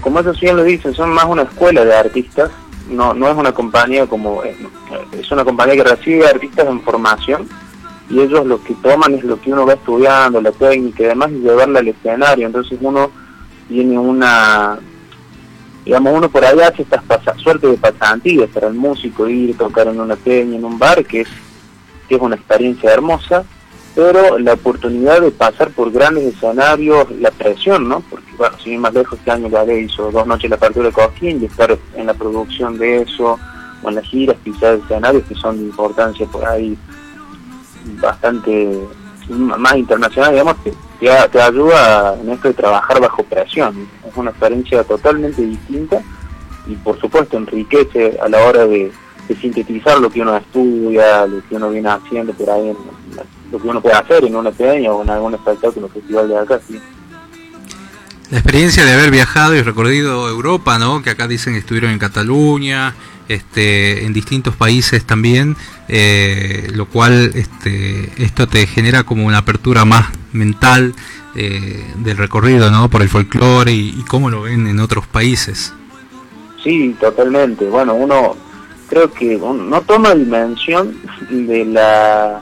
como ellos bien lo dicen, son más una escuela de artistas, no, no es una compañía como, es, una compañía que recibe artistas en formación y ellos lo que toman es lo que uno va estudiando, la técnica y demás, y llevarla al escenario, entonces uno tiene una, digamos, uno por allá hace estas suerte de pasantías para el músico, ir, tocar en una peña, en un bar, que es, que es una experiencia hermosa, pero la oportunidad de pasar por grandes escenarios, la presión, ¿no? Porque, bueno, si más lejos, este año la hizo dos noches la partida de Coquín y estar en la producción de eso, o en las giras, pisar escenarios que son de importancia por ahí bastante más internacional, digamos, que te, ayuda en esto de trabajar bajo presión. Es una experiencia totalmente distinta y, por supuesto, enriquece a la hora de, sintetizar lo que uno estudia, lo que uno viene haciendo por ahí en, lo que uno puede hacer en una peña o en algún espectáculo festival de acá, sí. La experiencia de haber viajado y recorrido Europa, ¿no? Que acá dicen que estuvieron en Cataluña, este, en distintos países también, eh, lo cual este, esto te genera como una apertura más mental eh, del recorrido, ¿no? Por el folclore y, y, cómo lo ven en otros países. Sí, totalmente. Bueno, uno creo que no toma dimensión de la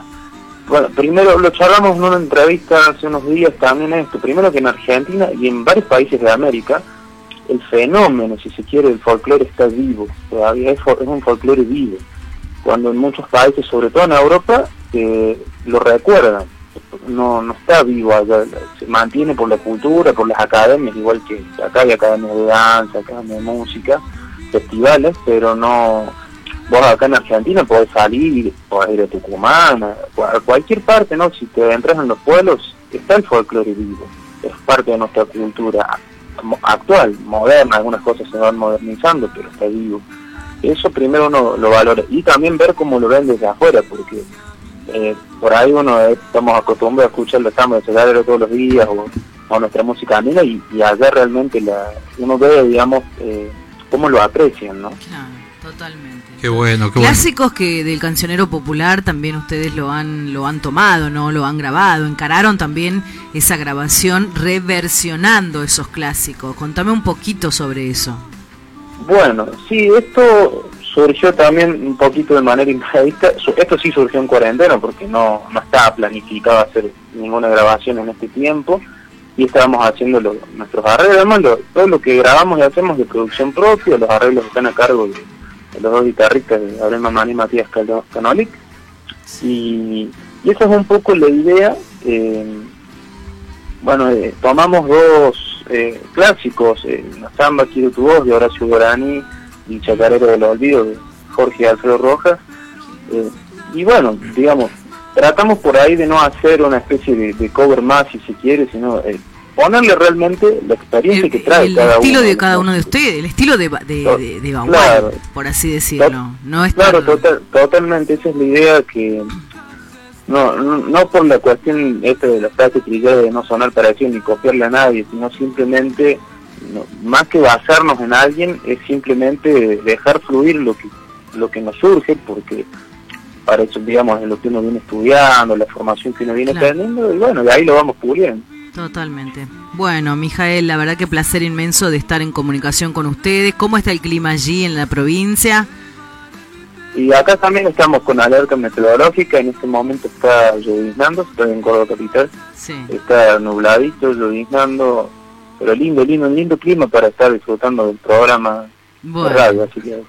bueno, primero lo charlamos en una entrevista hace unos días también esto. Primero que en Argentina y en varios países de América, el fenómeno, si se quiere, del folclore está vivo. Todavía es, un folclore vivo. Cuando en muchos países, sobre todo en Europa, eh, lo recuerdan. No, no está vivo allá, se mantiene por la cultura, por las academias, igual que acá hay academias de danza, academias de música, festivales, pero no vos acá en Argentina podés salir, podés ir a Tucumán, a cualquier parte, ¿no? Si te entras en los pueblos, está el folclore vivo, es parte de nuestra cultura actual, moderna, algunas cosas se van modernizando, pero está vivo. Eso primero uno lo valora y también ver cómo lo ven desde afuera, porque eh, por ahí uno estamos acostumbrados a escuchar los tambos de todos los días o, nuestra música andina y, allá realmente la, uno ve, digamos, eh, cómo lo aprecian, ¿no? totalmente. Qué bueno, Clásicos que del cancionero popular también ustedes lo han lo han tomado, ¿no? Lo han grabado, encararon también esa grabación reversionando esos clásicos. Contame un poquito sobre eso. Bueno, sí, esto surgió también un poquito de manera imprevista. Esto sí surgió en cuarentena porque no, no estaba planificado hacer ninguna grabación en este tiempo y estábamos haciendo nuestros arreglos. todo lo que grabamos y hacemos de producción propia, los arreglos están a cargo de los dos guitarristas, Gabriel Mamán y Matías Canolic. Y, y esa es un poco la idea. Eh, bueno, eh, tomamos dos eh, clásicos, La Samba Quiero tu voz de Horacio Gorani y Chacarero del Olvido de Jorge Alfredo Rojas. y bueno, digamos, tratamos por ahí de no hacer una especie de, de cover más, si se quiere, sino ponerle realmente la experiencia que trae el cada estilo de cada uno de ustedes, el estilo de, de, de, por así decirlo. No es claro, totalmente, esa es la idea que no, no, por la cuestión esta de la frase trillada de no sonar parecido ni copiarle a nadie, sino simplemente, más que basarnos en alguien, es simplemente dejar fluir lo que, lo que nos surge, porque para eso, digamos, es lo que uno viene estudiando, la formación que uno viene teniendo, y bueno, de ahí lo vamos puliendo. Totalmente. Bueno, Mijael, la verdad que placer inmenso de estar en comunicación con ustedes. ¿Cómo está el clima allí en la provincia? Y acá también estamos con alerta meteorológica, en este momento está lloviznando, estoy en Córdoba Capital, sí. está nubladito, lloviznando, pero lindo, lindo, lindo clima para estar disfrutando del programa de radio, así que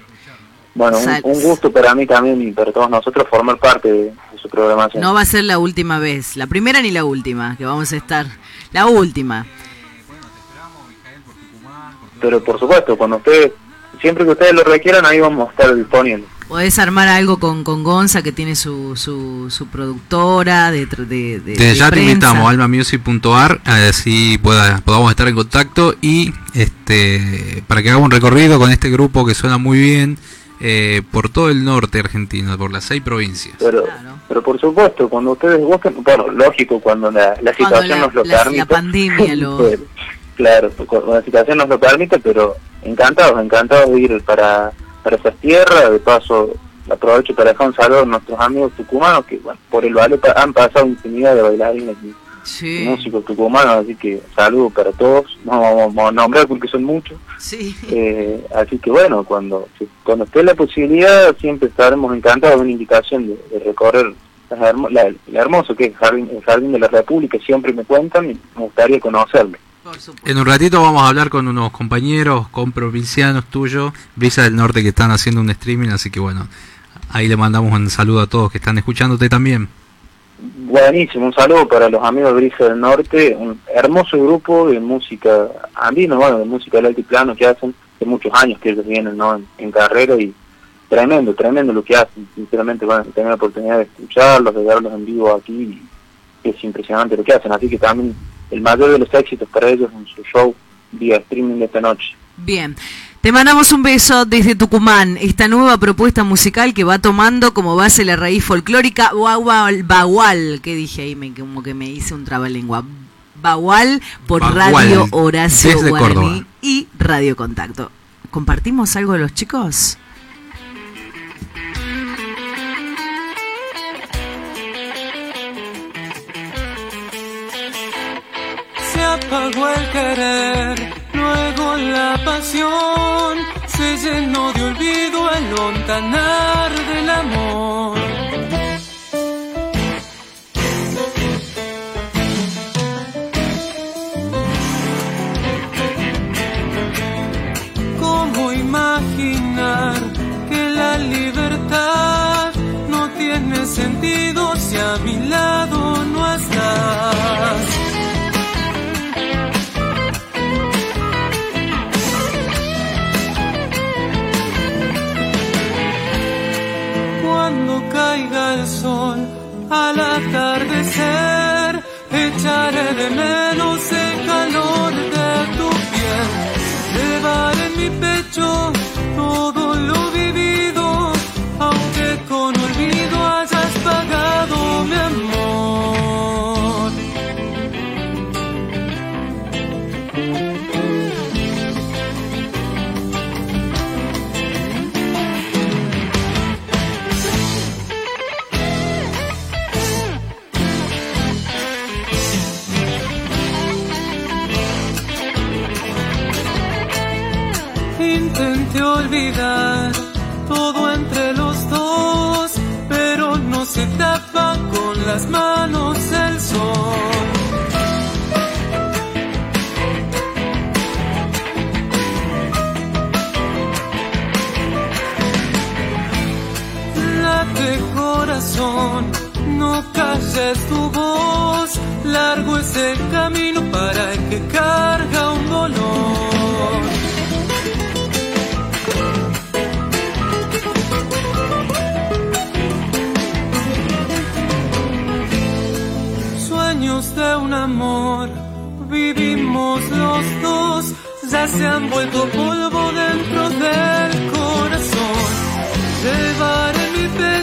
bueno, un, gusto para mí también y para todos nosotros formar parte de, su programación. No va a ser la última vez, la primera ni la última que vamos a estar, la última. Pero por supuesto, cuando ustedes, siempre que ustedes lo requieran, ahí vamos a estar disponibles. Podés armar algo con, con Gonza, que tiene su, su, su productora de, de, de, ya te invitamos, almamusic.ar, así pueda, podamos estar en contacto y este para que hagamos un recorrido con este grupo que suena muy bien eh, por todo el norte argentino, por las seis provincias. Pero, pero por supuesto, cuando ustedes buscan, bueno, lógico, cuando la, situación nos lo permite. La pandemia lo... claro, cuando la situación nos lo permite, pero encantados, encantados de ir para, para esas tierras, de paso aprovecho para dejar un saludo a nuestros amigos tucumanos que bueno, por el ballet han pasado infinidad de bailarines músicos tucumanos, así que saludos para todos, no vamos a nombrar porque son muchos. Sí. Eh, así que bueno, cuando, cuando esté la posibilidad, siempre estaremos encantados de una invitación de, recorrer la, hermoso que es el jardín, el jardín de la República, siempre me cuentan y me gustaría conocerlo. En un ratito vamos a hablar con unos compañeros, con provincianos tuyos, Brisa del Norte, que están haciendo un streaming, así que bueno, ahí le mandamos un saludo a todos que están escuchándote también. Buenísimo, un saludo para los amigos de Brisa del Norte, un hermoso grupo de música andino, bueno, de música del altiplano que hacen hace muchos años que ellos vienen ¿no? en, carrera y tremendo, tremendo lo que hacen, sinceramente, bueno, tener la oportunidad de escucharlos, de verlos en vivo aquí, y es impresionante lo que hacen, así que también el mayor de los éxitos para ellos en su show vía streaming de esta noche. Bien. Te mandamos un beso desde Tucumán, esta nueva propuesta musical que va tomando como base la raíz folclórica Bagual, que dije ahí, me, como que me hice un trabalengua. Bagual por Radio Horacio Guaraní y Radio Contacto. ¿Compartimos algo de los chicos? apagó el querer, luego la pasión se llenó de olvido al lontanar del amor. ¿Cómo imaginar que la libertad no tiene sentido si a mi lado corações. Todo entre los dos, pero no se tapa con las manos el sol. Late corazón, no calles tu voz, largo es el camino para el que carga un dolor. De un amor, vivimos los dos, ya se han vuelto polvo dentro del corazón. Llevar en mi pecho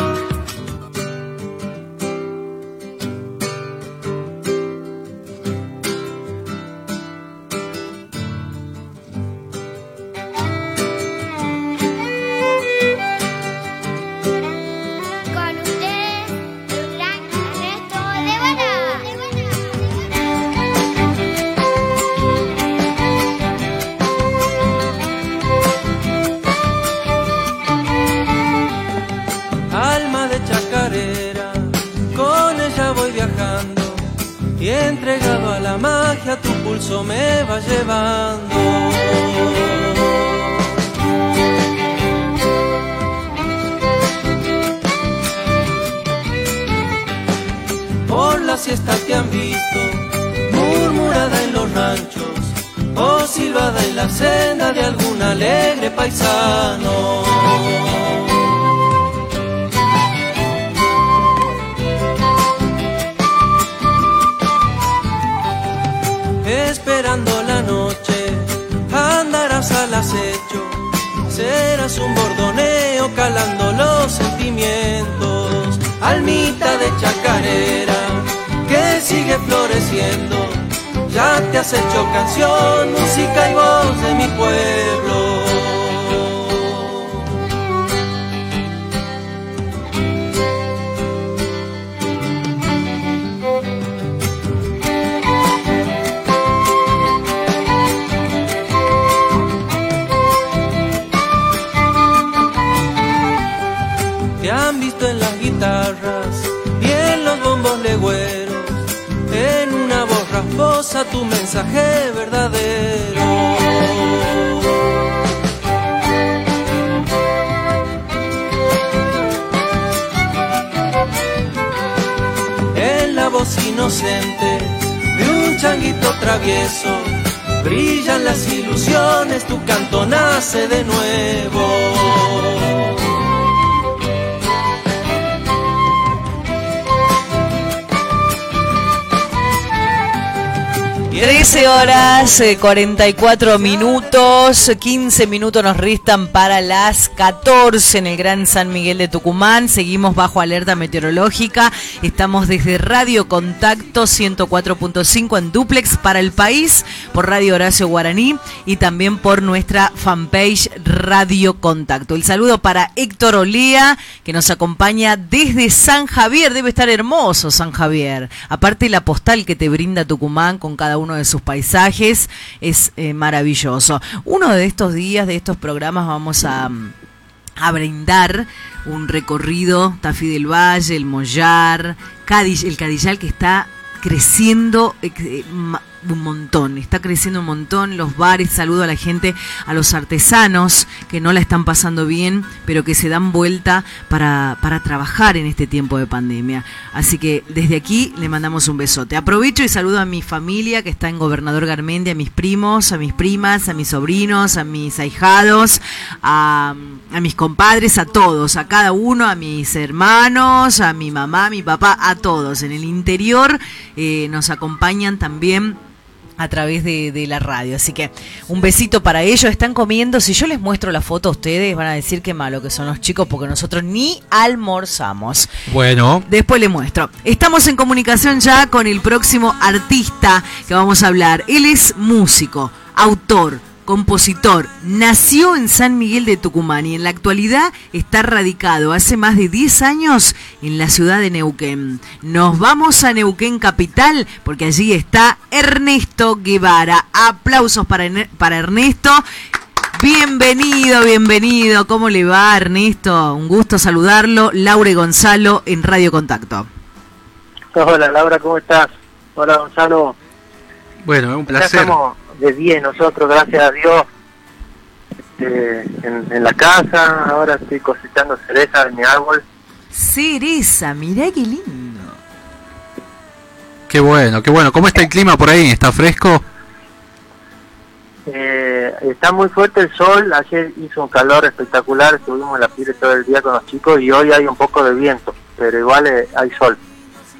12, minutos, 15 minutos nos restan para las 14 en el Gran San Miguel de Tucumán. Seguimos bajo alerta meteorológica. Estamos desde Radio Contacto 104.5 en Duplex para el país, por Radio Horacio Guaraní y también por nuestra fanpage Radio Contacto. El saludo para Héctor Olea, que nos acompaña desde San Javier. Debe estar hermoso San Javier. Aparte la postal que te brinda Tucumán con cada uno de sus paisajes es eh, maravilloso. Uno de estos días, de estos programas, vamos a, a brindar un recorrido, Tafí del Valle, el Mollar, Cádiz, el Cadillal que está creciendo eh, un montón, está creciendo un montón los bares, saludo a la gente, a los artesanos que no la están pasando bien, pero que se dan vuelta para, para trabajar en este tiempo de pandemia. Así que desde aquí le mandamos un besote. Aprovecho y saludo a mi familia que está en Gobernador Garmendia, a mis primos, a mis primas, a mis sobrinos, a mis ahijados, a, a mis compadres, a todos, a cada uno, a mis hermanos, a mi mamá, a mi papá, a todos. En el interior eh, nos acompañan también a través de, la radio. Así que un besito para ellos. Están comiendo. Si yo les muestro la foto a ustedes, van a decir qué malo que son los chicos porque nosotros ni almorzamos. Bueno. Después les muestro. Estamos en comunicación ya con el próximo artista que vamos a hablar. Él es músico, autor compositor, nació en San Miguel de Tucumán y en la actualidad está radicado hace más de 10 años en la ciudad de Neuquén. Nos vamos a Neuquén Capital porque allí está Ernesto Guevara. Aplausos para, para Ernesto. Bienvenido, bienvenido. ¿Cómo le va, Ernesto? Un gusto saludarlo. Laura y Gonzalo en Radio Contacto. Hola, Laura, ¿cómo estás? Hola, Gonzalo. Bueno, es un placer de 10 nosotros, gracias a Dios, este, en, la casa. Ahora estoy cosechando cereza en mi árbol. Cereza, mirá qué lindo. Qué bueno, qué bueno. ¿Cómo está el clima por ahí? ¿Está fresco? Eh, está muy fuerte el sol. Ayer hizo un calor espectacular. Estuvimos en la piel todo el día con los chicos y hoy hay un poco de viento, pero igual eh, hay sol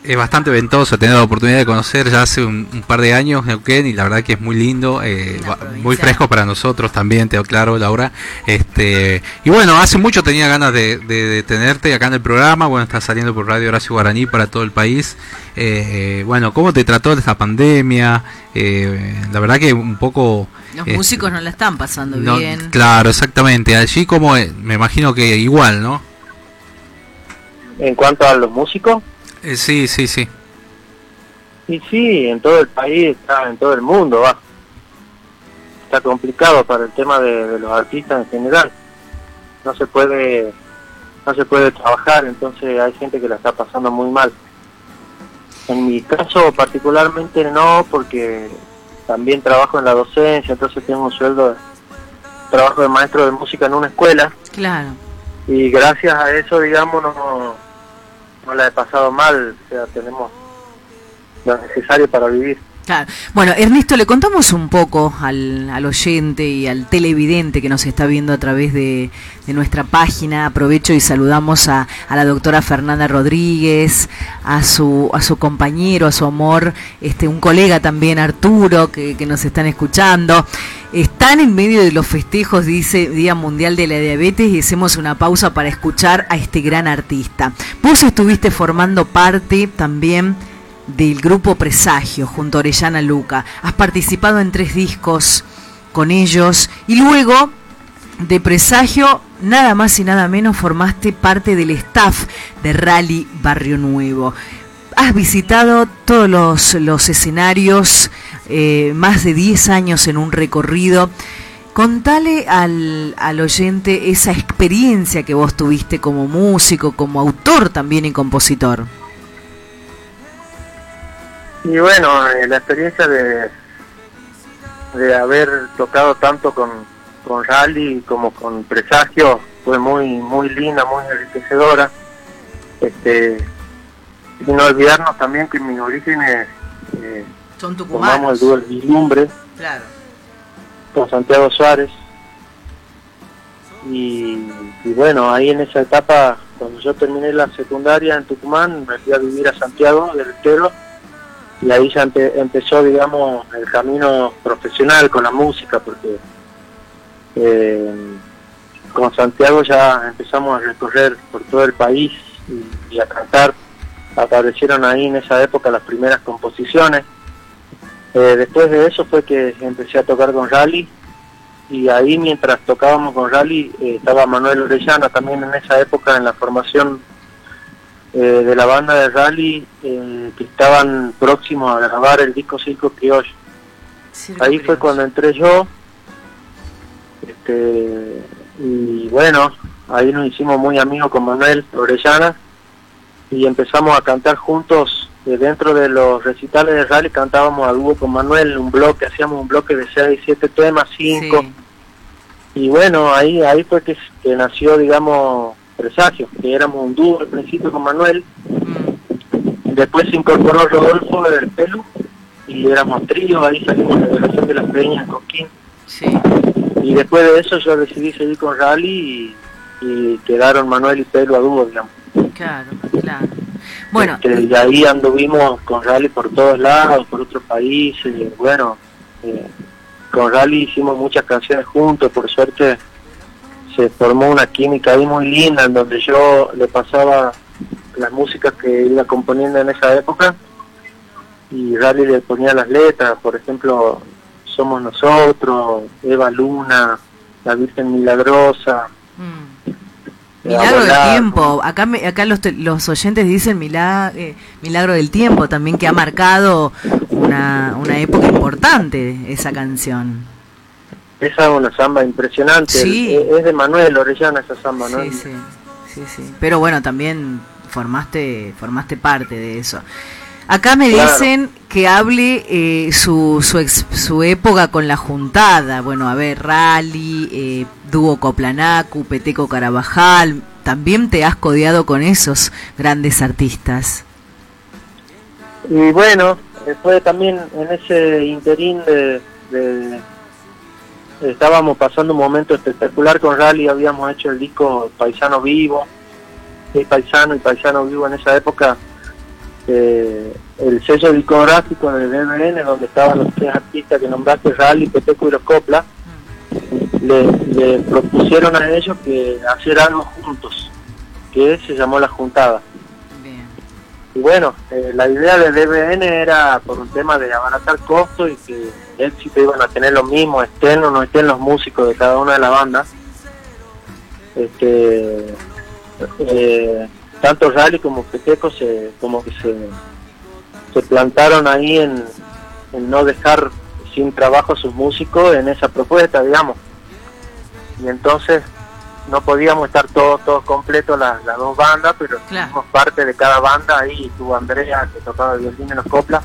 es bastante ventoso, tener la oportunidad de conocer ya hace un, par de años Neuquén y la verdad que es muy lindo, eh, muy fresco para nosotros también, te claro, Laura. Este, y bueno, hace mucho tenía ganas de, tenerte acá en el programa, bueno, está saliendo por Radio Horacio Guaraní para todo el país. Eh, bueno, ¿cómo te trató esta pandemia? Eh, la verdad que un poco... Los músicos no la están pasando bien. Claro, exactamente. Allí como me imagino que igual, ¿no? En cuanto a los músicos. Eh, sí, sí, sí. Y sí, en todo el país, está, en todo el mundo, va. Está complicado para el tema de, los artistas en general. No se puede no se puede trabajar, entonces hay gente que la está pasando muy mal. En mi caso particularmente no, porque también trabajo en la docencia, entonces tengo un sueldo, trabajo de maestro de música en una escuela. Claro. Y gracias a eso, digamos, no, no la he pasado mal, o sea, tenemos lo necesario para vivir. Bueno, Ernesto, le contamos un poco al, al, oyente y al televidente que nos está viendo a través de, nuestra página. Aprovecho y saludamos a, a, la doctora Fernanda Rodríguez, a su, a su compañero, a su amor, este, un colega también, Arturo, que, que nos están escuchando. Están en medio de los festejos, dice Día Mundial de la Diabetes, y hacemos una pausa para escuchar a este gran artista. Vos estuviste formando parte también del grupo Presagio junto a Orellana Luca. Has participado en tres discos con ellos y luego de Presagio, nada más y nada menos, formaste parte del staff de Rally Barrio Nuevo. Has visitado todos los, escenarios, eh, más de 10 años en un recorrido. Contale al, al oyente esa experiencia que vos tuviste como músico, como autor también y compositor. Y bueno, eh, la experiencia de, de haber tocado tanto con, con Rally como con Presagio fue muy muy linda, muy enriquecedora. Este, y no olvidarnos también que mis orígenes eh, son tucumanos. el dúo El Vislumbre claro. con Santiago Suárez. Y, y, bueno, ahí en esa etapa, cuando yo terminé la secundaria en Tucumán, me fui a vivir a Santiago del Estero y ahí ya empezó, digamos, el camino profesional con la música, porque eh, con Santiago ya empezamos a recorrer por todo el país y, a cantar. Aparecieron ahí en esa época las primeras composiciones. Eh, después de eso fue que empecé a tocar con Rally y ahí mientras tocábamos con Rally eh, estaba Manuel Orellana también en esa época en la formación eh, de la banda de rally eh, que estaban próximos a grabar el disco Circo Criollo. Ahí fue cuando entré yo. Este, y bueno, ahí nos hicimos muy amigos con Manuel Orellana y empezamos a cantar juntos eh, dentro de los recitales de rally cantábamos a dúo con Manuel un bloque hacíamos un bloque de 6 7 temas 5 y bueno ahí ahí fue que, que nació digamos presagio, que éramos un dúo al principio con Manuel, mm. después se incorporó Rodolfo del Pelu y éramos trío, ahí salimos de la relación de las peñas con Kim. Y después de eso yo decidí seguir con Rally y, quedaron Manuel y Pelu a dúo, digamos. Claro, claro. Bueno, este, y ahí anduvimos con Rally por todos lados, por otros países, bueno, eh, con Rally hicimos muchas canciones juntos, por suerte se formó una química ahí muy linda en donde yo le pasaba las músicas que iba componiendo en esa época y Rally le ponía las letras, por ejemplo, Somos Nosotros, Eva Luna, La Virgen Milagrosa. Mm. Milagro del tiempo, acá acá los, los oyentes dicen milagro, eh, milagro del tiempo también que ha marcado una, una época importante esa canción. Esa es una samba impresionante. Es, de Manuel Orellana esa samba, ¿no? Sí, sí, sí, Pero bueno, también formaste, formaste parte de eso. Acá me dicen que hable eh, su, su, su, época con la juntada. Bueno, a ver, Rally, eh, Dúo Coplanacu, Peteco Carabajal. También te has codeado con esos grandes artistas. Y bueno, fue también en ese interín de estábamos pasando un momento espectacular con Rally, habíamos hecho el disco Paisano Vivo, y Paisano y Paisano Vivo en esa época, eh, el sello discográfico de DMN, donde estaban los tres artistas que nombraste, Rally, Peteco y los Copla, le, propusieron a ellos que hacer algo juntos, que se llamó La Juntada. Y bueno, eh, la idea de DBN era por un tema de abaratar costos y que éxito iban a tener lo mismo, estén o no estén los músicos de cada una de las bandas. Este, eh, tanto Rally como Peteco se, como que se, se plantaron ahí en, en no dejar sin trabajo a sus músicos en esa propuesta, digamos. Y entonces no podíamos estar todos todos completos las, dos bandas, pero fuimos parte de cada banda, ahí estuvo Andrea que tocaba el violín en los coplas,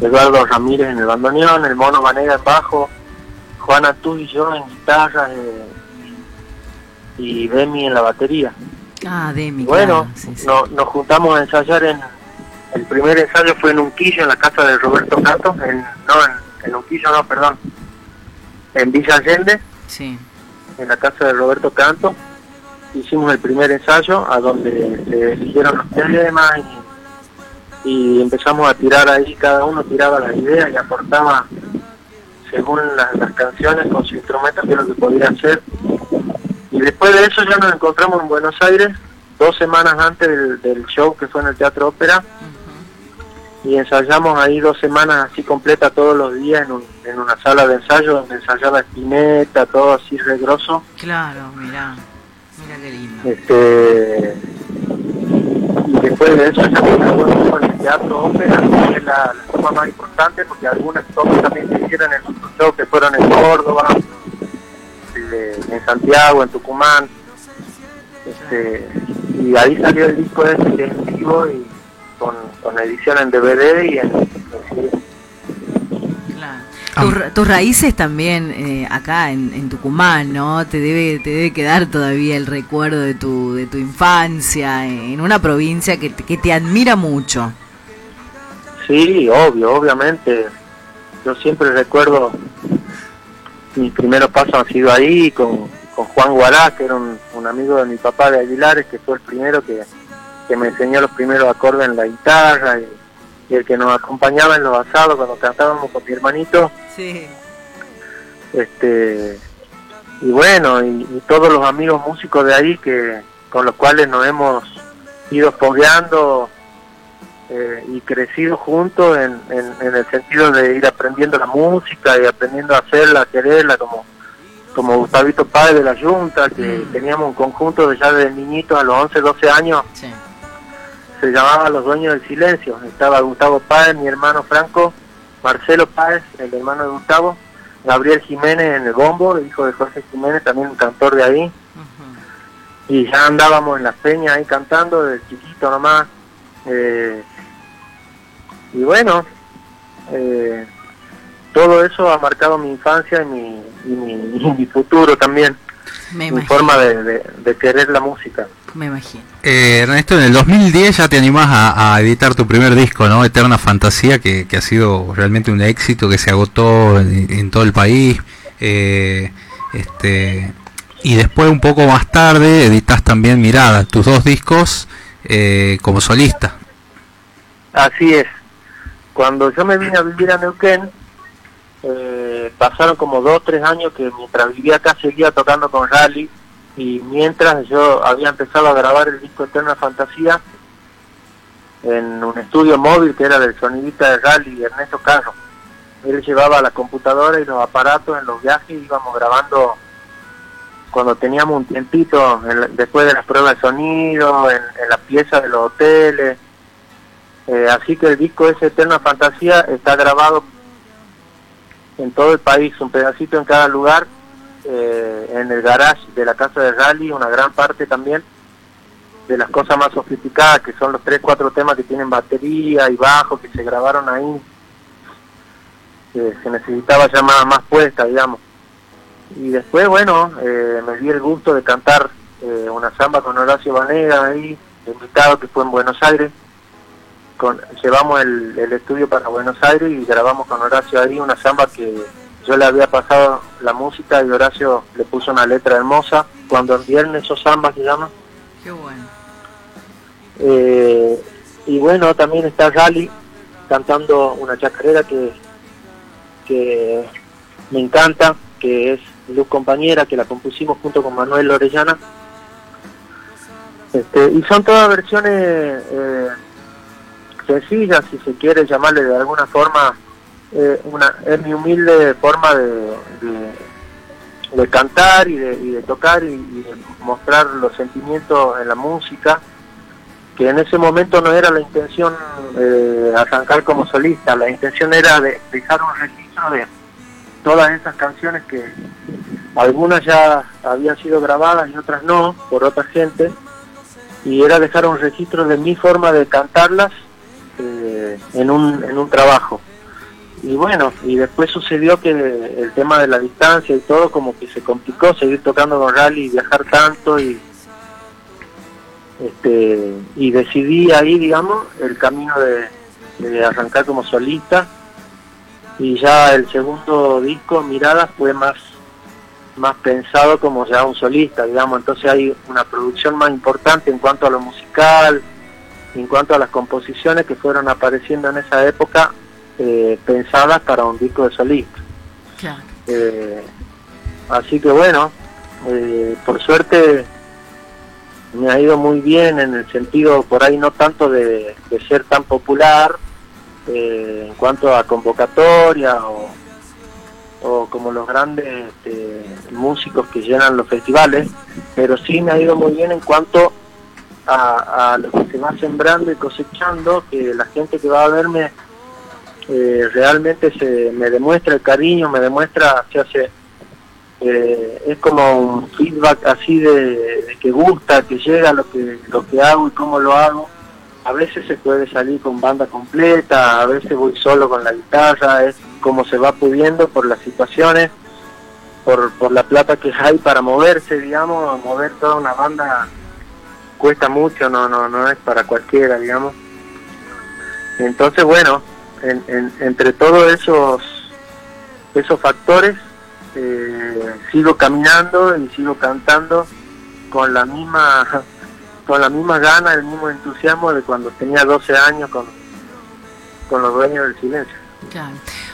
Eduardo Ramírez en el bandoneón, el Mono Vanega en bajo, Juana tú y yo en guitarra eh, y Demi en la batería. Ah, Demi. Bueno, nos juntamos a ensayar en, el primer ensayo fue en Unquillo, en la casa de Roberto Canto, en, no, en, en Unquillo, no, perdón, en Villa Allende, Sí. En la casa de Roberto Canto. Hicimos el primer ensayo, a donde se eligieron los temas y, empezamos a tirar ahí, cada uno tiraba las ideas y aportaba según las, canciones con su instrumento que lo que podía hacer. Y después de eso ya nos encontramos en Buenos Aires, dos semanas antes del show que fue en el Teatro Ópera, y ensayamos ahí dos semanas así completa todos los días en, un- en una sala de ensayo donde ensayaba Spinetta, todo así regroso. Claro, mirá. Mirá qué lindo. Este, y después de eso ya en el Teatro Ópera, que es la, la toma más importante, porque algunas tomas también se hicieron en otros shows que fueron en Córdoba, eh, en Santiago, en Tucumán. Este, y ahí salió el disco ese que es en vivo y con, con edición en DVD y en. Claro. Ah. Tus, ra- tus raíces también eh, acá en, en Tucumán, ¿no? Te debe, te debe quedar todavía el recuerdo de tu, de tu infancia en una provincia que, te- que te admira mucho. Sí, obvio, obviamente. Yo siempre recuerdo mis primeros pasos han sido ahí con, con Juan Guará, que era un, un amigo de mi papá de Aguilares, que fue el primero que, que me enseñó los primeros acordes en la guitarra y, y el que nos acompañaba en los asados cuando cantábamos con mi hermanito. Sí. este y bueno y, y todos los amigos músicos de ahí que con los cuales nos hemos ido fogueando eh, y crecido juntos en, en, en el sentido de ir aprendiendo la música y aprendiendo a hacerla, a quererla como como Gustavito Páez de la Junta, que Mm. teníamos un conjunto de ya de niñitos a los 11, 12 años, Sí. Se llamaba Los Dueños del Silencio. Estaba Gustavo Páez, mi hermano Franco, Marcelo Páez, el hermano de Gustavo, Gabriel Jiménez en el bombo, el hijo de Jorge Jiménez, también un cantor de ahí. Y ya andábamos en las peñas ahí cantando, de chiquito nomás. Eh, y bueno, eh, todo eso ha marcado mi infancia y mi, y mi, y mi futuro también, Me mi imagino. forma de, de- de querer la música. Me imagino. Eh, Ernesto, en el 2010 ya te animás a, a editar tu primer disco, ¿no? Eterna Fantasía, que, que ha sido realmente un éxito, que se agotó en, en todo el país. Eh, este, y después, un poco más tarde, editas también Mirada, tus dos discos eh, como solista. Así es. Cuando yo me vine a vivir a Neuquén, eh, pasaron como dos o tres años que mientras vivía acá seguía tocando con Rally y mientras yo había empezado a grabar el disco Eterna Fantasía en un estudio móvil que era del sonidista de Rally, Ernesto Carro. Él llevaba la computadora y los aparatos en los viajes y íbamos grabando cuando teníamos un tiempito después de las pruebas de sonido, en, en la pieza de los hoteles. Eh, así que el disco ese Eterna Fantasía está grabado en todo el país, un pedacito en cada lugar, eh, en el garage de la casa de Rally, una gran parte también de las cosas más sofisticadas, que son los tres, cuatro temas que tienen batería y bajo, que se grabaron ahí, que se necesitaba ya más, más puesta, digamos. Y después, bueno, eh, me di el gusto de cantar eh, una samba con Horacio Vanega ahí, invitado que fue en Buenos Aires. Llevamos el estudio para Buenos Aires y grabamos con Horacio ahí una samba que yo le había pasado la música y Horacio le puso una letra hermosa. Cuando en viernes o samba se llama. Qué bueno. Eh, y bueno, también está Rally cantando una chacarera que, que me encanta, que es Luz Compañera, que la compusimos junto con Manuel Orellana. Este, y son todas versiones eh, sencillas, si se quiere llamarle de alguna forma, eh, una, es mi humilde forma de, de, cantar y de, y de tocar y, y de mostrar los sentimientos en la música que en ese momento no era la intención eh, arrancar como solista, la intención era de dejar un registro de todas esas canciones que algunas ya habían sido grabadas y otras no, por otra gente, y era dejar un registro de mi forma de cantarlas eh, en, un, en un trabajo. Y bueno, y después sucedió que el tema de la distancia y todo como que se complicó seguir tocando con rally y viajar tanto y Este, y decidí ahí, digamos, el camino de, de arrancar como solista. Y ya el segundo disco, Miradas, fue más más pensado como ya un solista, digamos, entonces hay una producción más importante en cuanto a lo musical, en cuanto a las composiciones que fueron apareciendo en esa época, eh, pensadas para un disco de solista. Eh, así que bueno, eh, por suerte me ha ido muy bien en el sentido, por ahí no tanto de, de ser tan popular en cuanto a convocatoria o o como los grandes este, músicos que llenan los festivales, pero sí me ha ido muy bien en cuanto a, lo que se va sembrando y cosechando, que la gente que va a verme eh, realmente se me demuestra el cariño, me demuestra, se hace, eh, es como un feedback así de, que gusta, que llega lo que, lo que hago y cómo lo hago. A veces se puede salir con banda completa, a veces voy solo con la guitarra, es como se va pudiendo por las situaciones, por, por la plata que hay para moverse, digamos, mover toda una banda cuesta mucho, no, no, no es para cualquiera, digamos. Entonces, bueno, entre todos esos, esos factores, eh, sigo caminando y sigo cantando con la misma con la misma gana, el mismo entusiasmo de cuando tenía 12 años con, con los dueños del silencio.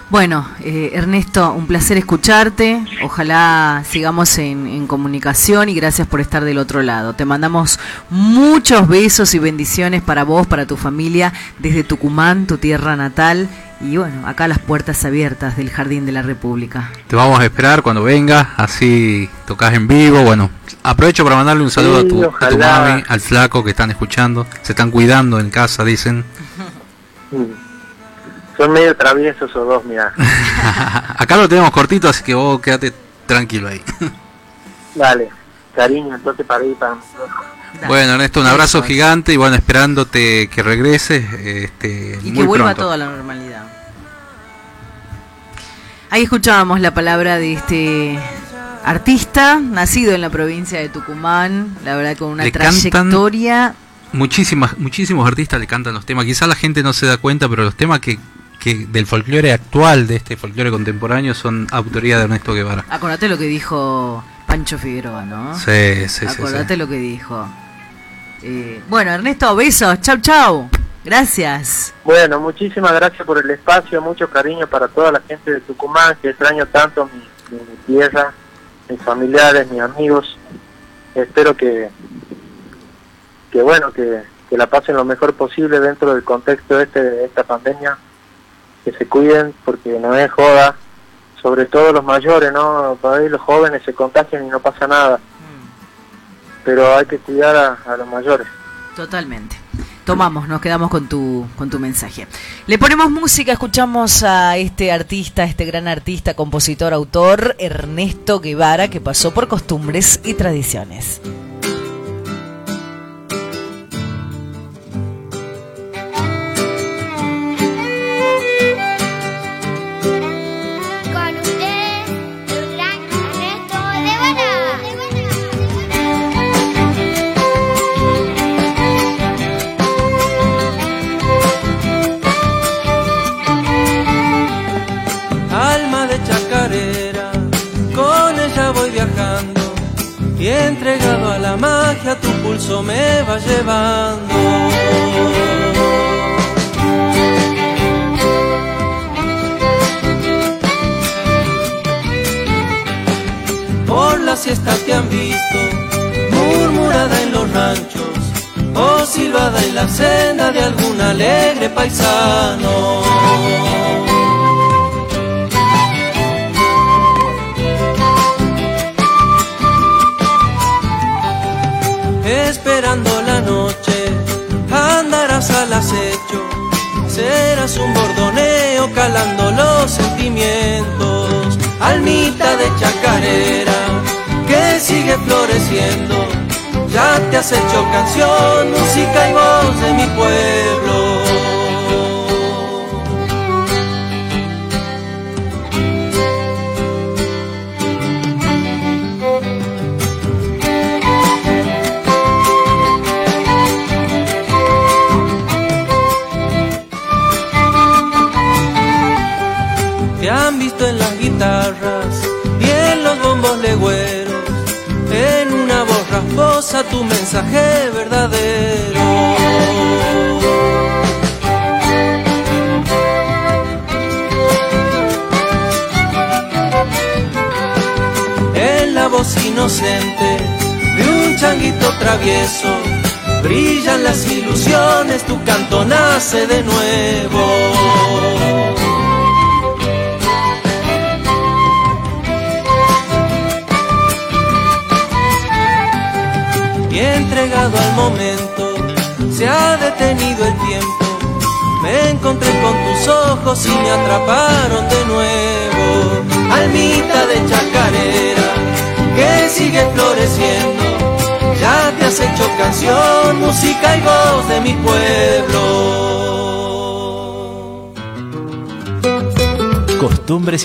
Bueno, eh, Ernesto, un placer escucharte. Ojalá sigamos en, comunicación y gracias por estar del otro lado. Te mandamos muchos besos y bendiciones para vos, para tu familia, desde Tucumán, tu tierra natal. Y bueno, acá las puertas abiertas del Jardín de la República. Te vamos a esperar cuando vengas, así tocas en vivo. Bueno, aprovecho para mandarle un saludo a, tu, mami, al flaco que están escuchando. Se están cuidando en casa, dicen. Son medio traviesos esos dos, mira. Acá lo tenemos cortito, así que vos quédate tranquilo ahí. Dale, cariño, entonces para ir para... Bueno, Ernesto, un abrazo gigante y bueno, esperándote que regreses. Este, y que vuelva todo a la normalidad. Ahí escuchábamos la palabra de este artista, nacido en la provincia de Tucumán, la verdad con una trayectoria. Muchísimas, muchísimos artistas le cantan los temas. Quizá la gente no se da cuenta, pero los temas que del folclore actual, de este folclore contemporáneo, son autoría de Ernesto Guevara. Acordate lo que dijo Pancho Figueroa, ¿no? Sí, sí, Acordate lo que dijo. Eh, bueno, Ernesto, besos, chau, chau. Gracias. Bueno, muchísimas gracias por el espacio, mucho cariño para toda la gente de Tucumán, que extraño tanto mi, tierra, mis familiares, mis amigos. Espero que, que bueno, que, que la pasen lo mejor posible dentro del contexto este, de esta pandemia que se cuiden porque no es joda, sobre todo los mayores, ¿no? Por ahí los jóvenes se contagian y no pasa nada. Pero hay que cuidar a, los mayores. Totalmente. Tomamos, nos quedamos con tu, con tu mensaje. Le ponemos música, escuchamos a este artista, este gran artista, compositor, autor, Ernesto Guevara, que pasó por costumbres y tradiciones.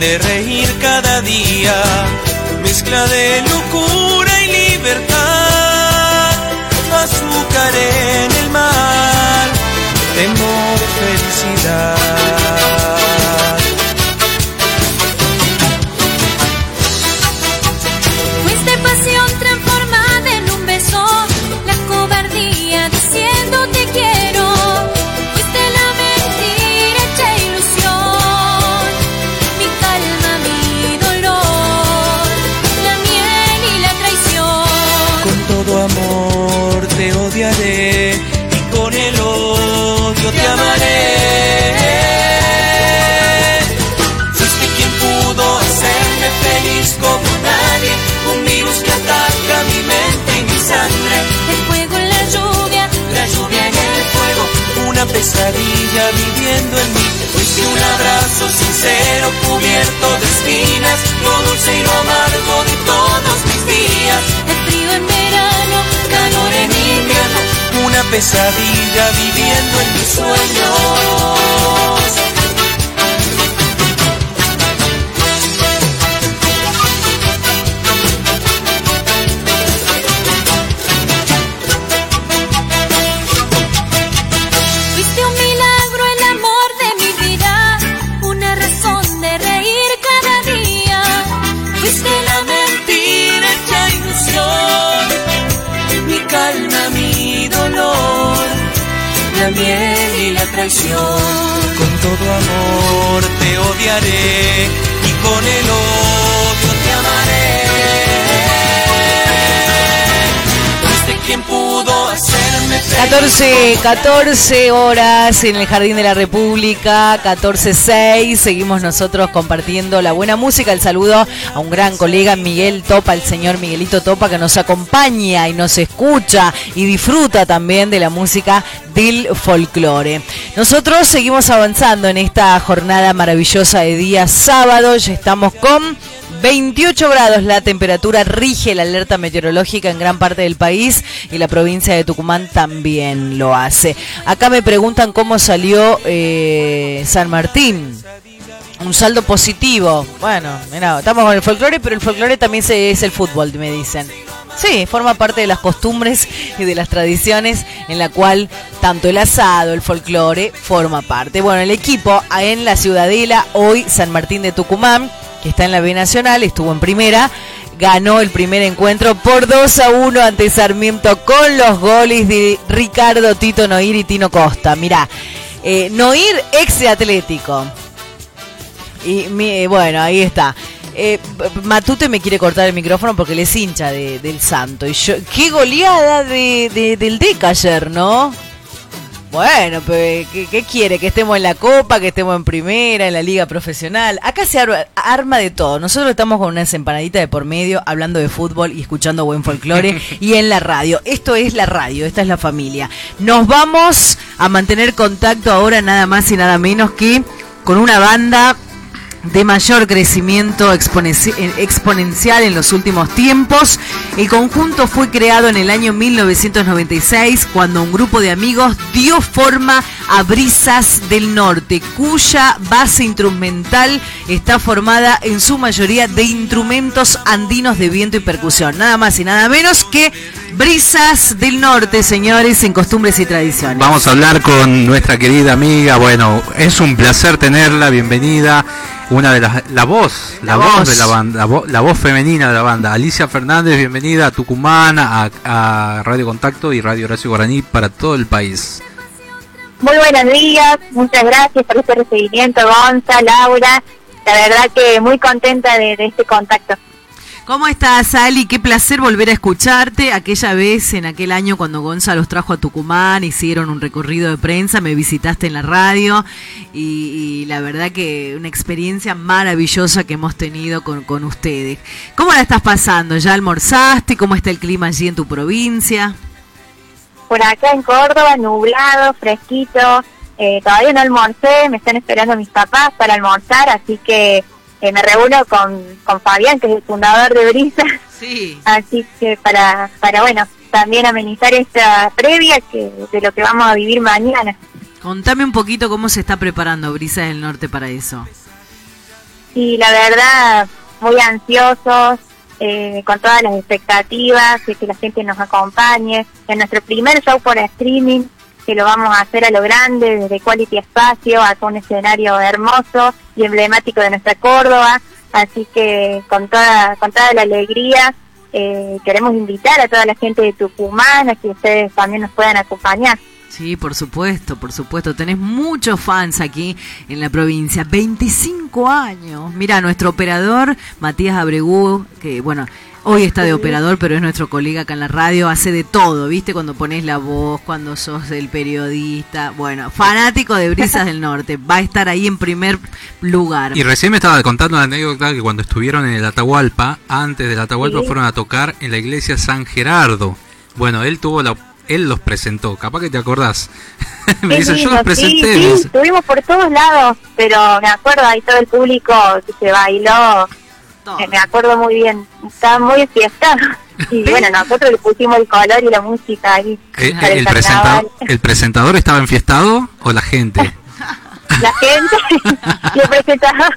de reír cada día, mezcla de 14, 14 horas en el Jardín de la República, 14.6. Seguimos nosotros compartiendo la buena música. El saludo a un gran colega, Miguel Topa, el señor Miguelito Topa, que nos acompaña y nos escucha y disfruta también de la música del folclore. Nosotros seguimos avanzando en esta jornada maravillosa de día sábado. Ya estamos con 28 grados la temperatura, rige la alerta meteorológica en gran parte del país y la provincia de Tucumán también lo hace. Acá me preguntan cómo salió eh, San Martín. Un saldo positivo. Bueno, mira, estamos con el folclore, pero el folclore también se- es el fútbol, me dicen. Sí, forma parte de las costumbres y de las tradiciones en la cual tanto el asado, el folclore forma parte. Bueno, el equipo en la Ciudadela, hoy San Martín de Tucumán, que está en la B Nacional, estuvo en primera, ganó el primer encuentro por 2 a 1 ante Sarmiento con los goles de Ricardo Tito Noir y Tino Costa. Mirá, eh, Noir ex Atlético. Y mi- bueno, ahí está. Eh, Matute me quiere cortar el micrófono porque le es hincha de- del santo. Y yo, qué goleada de, de- del Deca ayer, ¿no? Bueno, pues, ¿qué, qué quiere? ¿Que estemos en la Copa, que estemos en Primera, en la Liga Profesional? Acá se arma, arma de todo. Nosotros estamos con unas empanaditas de por medio, hablando de fútbol y escuchando buen folclore, y en la radio. Esto es la radio, esta es la familia. Nos vamos a mantener contacto ahora nada más y nada menos que con una banda de mayor crecimiento eh, exponencial en los últimos tiempos. El conjunto fue creado en el año 1996 cuando un grupo de amigos dio forma a Brisas del Norte, cuya base instrumental está formada en su mayoría de instrumentos andinos de viento y percusión. Nada más y nada menos que Brisas del Norte, señores, en costumbres y tradiciones. Vamos a hablar con nuestra querida amiga. Bueno, es un placer tenerla. Bienvenida. Una de las. La voz, la, La voz. voz. de la banda, la, vo- la voz femenina de la banda. Alicia Fernández, bienvenida a Tucumán, a, a Radio Contacto y Radio Horacio Guaraní para todo el país. Muy buenos días, muchas gracias por este recibimiento, Gonza, Laura. La verdad que muy contenta de, de este contacto. ¿Cómo estás, Ali? Qué placer volver a escucharte. Aquella vez, en aquel año, cuando Gonza los trajo a Tucumán, hicieron un recorrido de prensa, me visitaste en la radio y, y la verdad que una experiencia maravillosa que hemos tenido con, con ustedes. ¿Cómo la estás pasando? ¿Ya almorzaste? ¿Cómo está el clima allí en tu provincia? Por acá en Córdoba, nublado, fresquito. Eh, todavía no almorcé, me están esperando mis papás para almorzar, así que eh, me reúno con, con Fabián, que es el fundador de Brisa. Sí. Así que para, para bueno, también amenizar esta previa que de lo que vamos a vivir mañana. Contame un poquito cómo se está preparando Brisa del Norte para eso. Y la verdad, muy ansiosos, eh, con todas las expectativas de que la gente nos acompañe. En nuestro primer show por streaming, que lo vamos a hacer a lo grande, desde Quality Espacio, a un escenario hermoso y emblemático de nuestra Córdoba. Así que con toda, con toda la alegría eh, queremos invitar a toda la gente de Tucumán a que ustedes también nos puedan acompañar. Sí, por supuesto, por supuesto. Tenés muchos fans aquí en la provincia. 25 años. Mira, nuestro operador, Matías Abregú, que bueno, hoy está de operador, pero es nuestro colega acá en la radio, hace de todo, ¿viste? Cuando pones la voz, cuando sos el periodista. Bueno, fanático de Brisas del Norte. Va a estar ahí en primer lugar. Y recién me estaba contando la anécdota que cuando estuvieron en el Atahualpa, antes del Atahualpa Sí. fueron a tocar en la iglesia San Gerardo. Bueno, él tuvo la él los presentó, capaz que te acordás. me dice, yo los presenté. Sí, sí, estuvimos por todos lados, pero me acuerdo ahí todo el público que se bailó, Eh, me acuerdo muy bien, estaba muy fiestado. Y bueno, nosotros le pusimos el color y la música ahí. Eh, para el, el presentador, carnaval. ¿El presentador estaba enfiestado o la gente? La gente, y el presentador.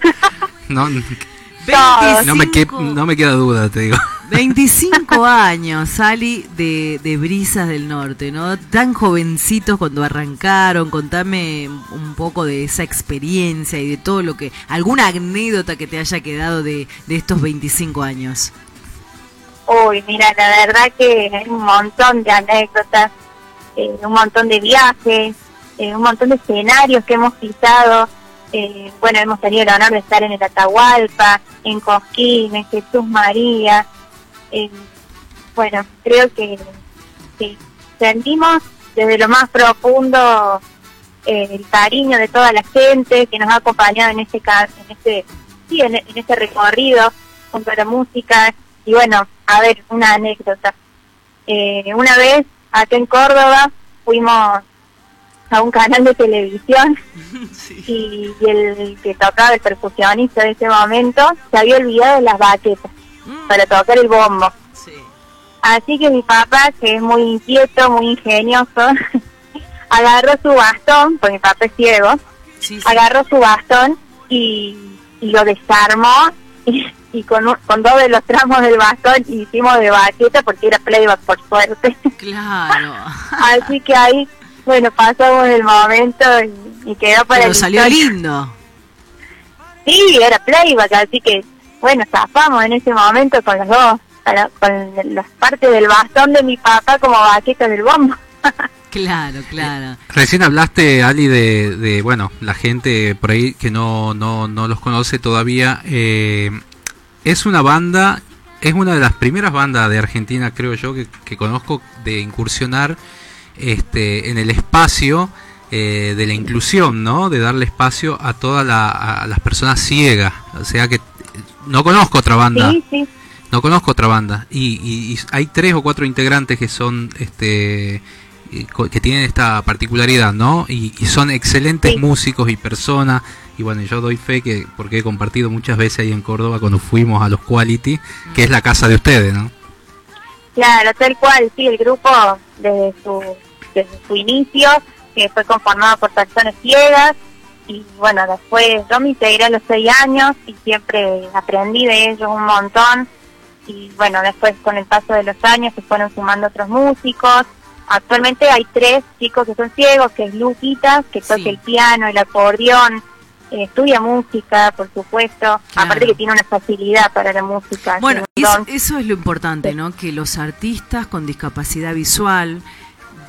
No, me, que- no me queda duda, te digo. 25 años, Sally, de, de Brisas del Norte, ¿no? Tan jovencitos cuando arrancaron, contame un poco de esa experiencia y de todo lo que, alguna anécdota que te haya quedado de, de estos 25 años. Uy, mira, la verdad que hay un montón de anécdotas, eh, un montón de viajes, eh, un montón de escenarios que hemos pisado. Eh, bueno, hemos tenido el honor de estar en el Atahualpa, en Cosquín, en Jesús María. Eh, bueno, creo que sí, sentimos desde lo más profundo eh, el cariño de toda la gente que nos ha acompañado en este, en este, sí, en, en este recorrido junto a la música. Y bueno, a ver, una anécdota. Eh, una vez, acá en Córdoba, fuimos a un canal de televisión y, y el que tocaba, el percusionista de ese momento, se había olvidado de las baquetas para tocar el bombo. Sí. Así que mi papá, que es muy inquieto, muy ingenioso, agarró su bastón, porque mi papá es ciego, Sí, sí. agarró su bastón y, y lo desarmó y, y con, un- con dos de los tramos del bastón hicimos de baqueta porque era playback por suerte. Claro. Así que ahí, bueno, pasamos el momento y, y quedó para Pero la salió historia. lindo. Sí, era playback, así que, bueno, zafamos en ese momento con los dos, con la- las partes del bastón de mi papá como baqueta del bombo. Claro, claro. Recién hablaste, Ali, de, de, bueno, la gente por ahí que no, no, no los conoce todavía. eh, es una banda, es una de las primeras bandas de Argentina, creo yo, que, que conozco de incursionar este, en el espacio eh, de la inclusión, ¿no? De darle espacio a todas las personas ciegas. O sea que no conozco otra banda. Sí, sí. No conozco otra banda. Y, y- y hay tres o cuatro integrantes que son, este, eh, que tienen esta particularidad, ¿no? Y, y son excelentes Sí. músicos y personas. Y bueno, yo doy fe que, porque he compartido muchas veces ahí en Córdoba cuando fuimos a los Quality, que es la casa de ustedes, ¿no? Claro, tal cual, sí, el grupo desde su, desde su inicio, que fue conformado por personas ciegas, y bueno, después yo me integré a los seis años y siempre aprendí de ellos un montón, y bueno, después con el paso de los años se fueron sumando otros músicos. Actualmente hay tres chicos que son ciegos, que es Luquita, que toca Sí. el piano, el acordeón, eh, estudia música, por supuesto, aparte que tiene una facilidad para la música. Bueno, es- eso es lo importante, ¿no? Que los artistas con discapacidad visual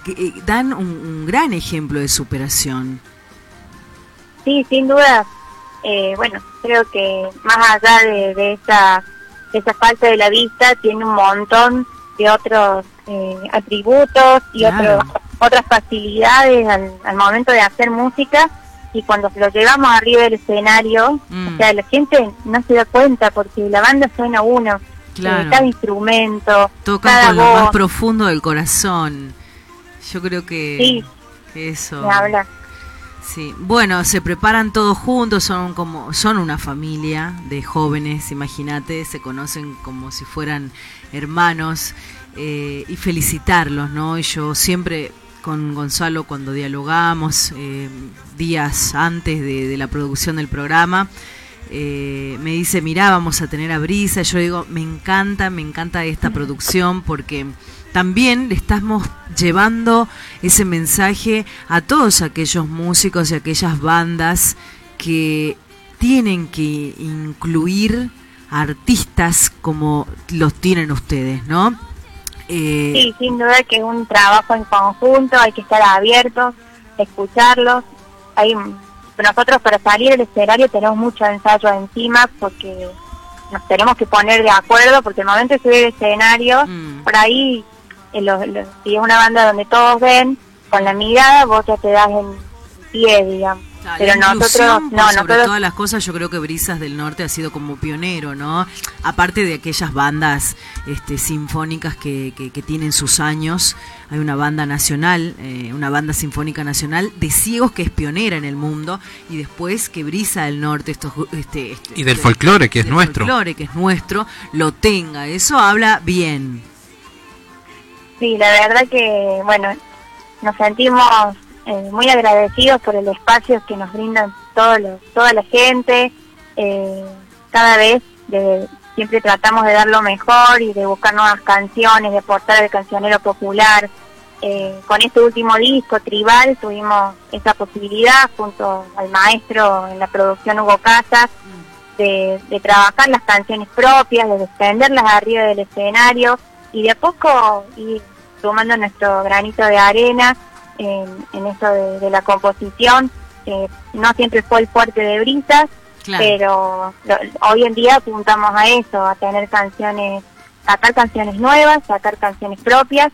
que, eh, dan un, un gran ejemplo de superación. Sí, sin duda. Eh, bueno, creo que más allá de, de esa, de esa falta de la vista, tiene un montón de otros eh, atributos y Claro. otros- otras facilidades al, al momento de hacer música. Y cuando lo llevamos arriba del escenario, Mm. o sea, la gente no se da cuenta porque la banda suena uno. Claro. eh, cada instrumento, Tocan cada con lo voz, más profundo del corazón. Yo creo que, Sí. eso. ni hablar. Sí, bueno, se preparan todos juntos, son como son una familia de jóvenes, imagínate, se conocen como si fueran hermanos eh, y felicitarlos, ¿no? Y yo siempre con Gonzalo cuando dialogamos eh, días antes de, la producción del programa, eh, me dice, mirá, vamos a tener a Brisa. Yo digo, me encanta, me encanta esta producción porque también le estamos llevando ese mensaje a todos aquellos músicos y aquellas bandas que tienen que incluir artistas como los tienen ustedes, ¿no? Eh, Sí, sin duda que es un trabajo en conjunto, hay que estar abiertos, escucharlos. Hay, nosotros para salir del escenario tenemos mucho ensayo encima porque nos tenemos que poner de acuerdo porque el momento de subir al escenario, Mm. por ahí, en los- los- si es una banda donde todos ven, con la mirada vos ya te das en pie, digamos. La Pero nosotros, no, sobre nosotros todas las cosas, yo creo que Brisas del Norte ha sido como pionero, ¿no? Aparte de aquellas bandas este, sinfónicas que, que, que tienen sus años, hay una banda nacional, eh, una banda sinfónica nacional de ciegos que es pionera en el mundo, y después que Brisa del Norte, estos, este, este- Y del este- folclore, que es del nuestro. folclore, que es nuestro, lo tenga. Eso habla bien. Sí, la verdad que, bueno, nos sentimos eh, muy agradecidos por el espacio que nos brindan todos los, toda la gente. Eh, cada vez de- siempre tratamos de dar lo mejor y de buscar nuevas canciones, de aportar al cancionero popular. Eh, con este último disco, Tribal, tuvimos esa posibilidad junto al maestro en la producción Hugo Casas de, de trabajar las canciones propias, de defenderlas arriba del escenario y de a poco ir sumando nuestro granito de arena en, en esto de, de la composición. no siempre fue el fuerte de brisas, Claro. pero lo- hoy en día apuntamos a eso, a tener canciones, sacar canciones nuevas, sacar canciones propias.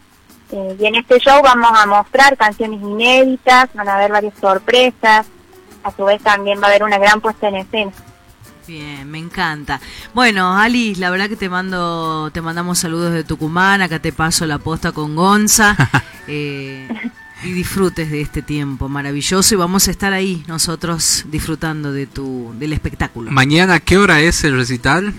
eh, y en este show vamos a mostrar canciones inéditas, van a haber varias sorpresas, a su vez también va a haber una gran puesta en escena. Bien, me encanta. Bueno, Ali, la verdad que te mando, te mandamos saludos de Tucumán, acá te paso la posta con Gonza. eh, y disfrutes de este tiempo maravilloso y vamos a estar ahí nosotros disfrutando de tu del espectáculo. Mañana, ¿qué hora es el recital?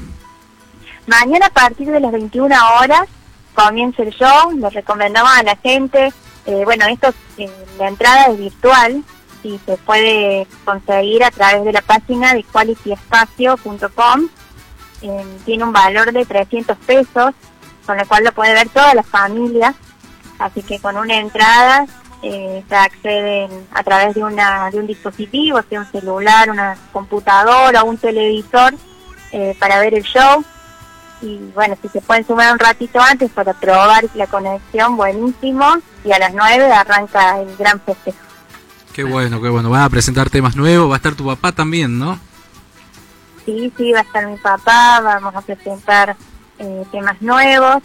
Mañana a partir de las 21 horas comienza el show, les recomendamos a la gente, eh, bueno, esto, eh, la entrada es virtual y se puede conseguir a través de la página de qualityespacio.com, eh, tiene un valor de 300 pesos, con lo cual lo puede ver toda la familia, así que con una entrada eh, se acceden a través de, una, de un dispositivo, sea un celular, una computadora, un televisor, eh, para ver el show y bueno, si se pueden sumar un ratito antes para probar la conexión, buenísimo. Y a las 9 arranca el gran festejo. Qué bueno, qué bueno. Van a presentar temas nuevos, va a estar tu papá también, ¿no? Sí, sí, va a estar mi papá, vamos a presentar eh, temas nuevos.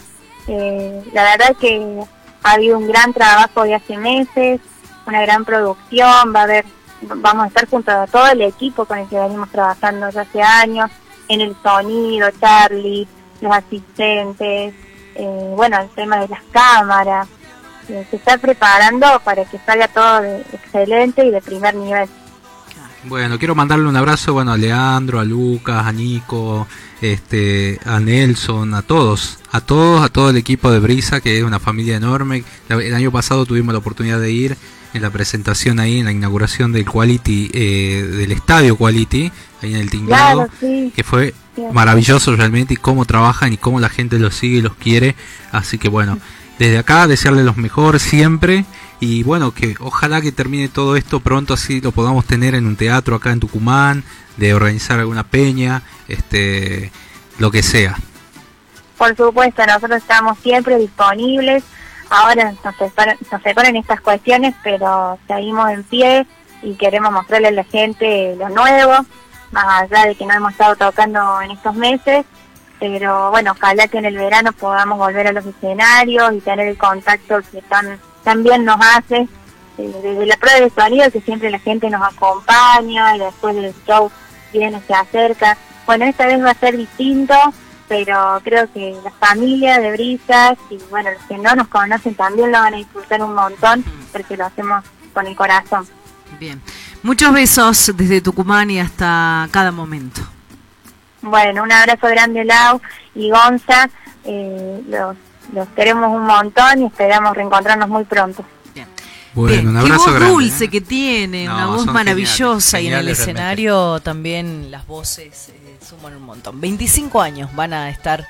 Eh, la verdad que ha habido un gran trabajo de hace meses, una gran producción, va a haber, vamos a estar junto a todo el equipo con el que venimos trabajando ya hace años, en el sonido, Charlie, los asistentes, eh, bueno, el tema de las cámaras, se está preparando para que salga todo de excelente y de primer nivel. Bueno, quiero mandarle un abrazo bueno, a Leandro, a Lucas, a Nico, este, a Nelson, a todos, a todos, a todo el equipo de Brisa, que es una familia enorme. El año pasado tuvimos la oportunidad de ir en la presentación ahí, en la inauguración del Quality, eh, del estadio Quality, ahí en el Tinglado, que fue maravilloso realmente y cómo trabajan y cómo la gente los sigue y los quiere. Así que bueno, desde acá desearle los mejores siempre y bueno, que ojalá que termine todo esto pronto así lo podamos tener en un teatro acá en Tucumán, de organizar alguna peña, este, lo que sea. Por supuesto, nosotros estamos siempre disponibles. Ahora nos separan, nos separan estas cuestiones, pero seguimos en pie y queremos mostrarle a la gente lo nuevo, más allá de que no hemos estado tocando en estos meses. Pero bueno, ojalá que en el verano podamos volver a los escenarios y tener el contacto que tan también nos hace eh, desde la prueba de sonido que siempre la gente nos acompaña y después del show viene, se acerca. Bueno, esta vez va a ser distinto, pero creo que la familia de Brisas y bueno, los que no nos conocen también lo van a disfrutar un montón porque lo hacemos con el corazón. Bien, muchos besos desde Tucumán y hasta cada momento. Bueno, un abrazo grande Lau y Gonza, eh, los los queremos un montón y esperamos reencontrarnos muy pronto. Bueno, un abrazo Qué voz dulce ¿eh? que tiene, una voz maravillosa y en el escenario también las voces eh, suman un montón. 25 años van a estar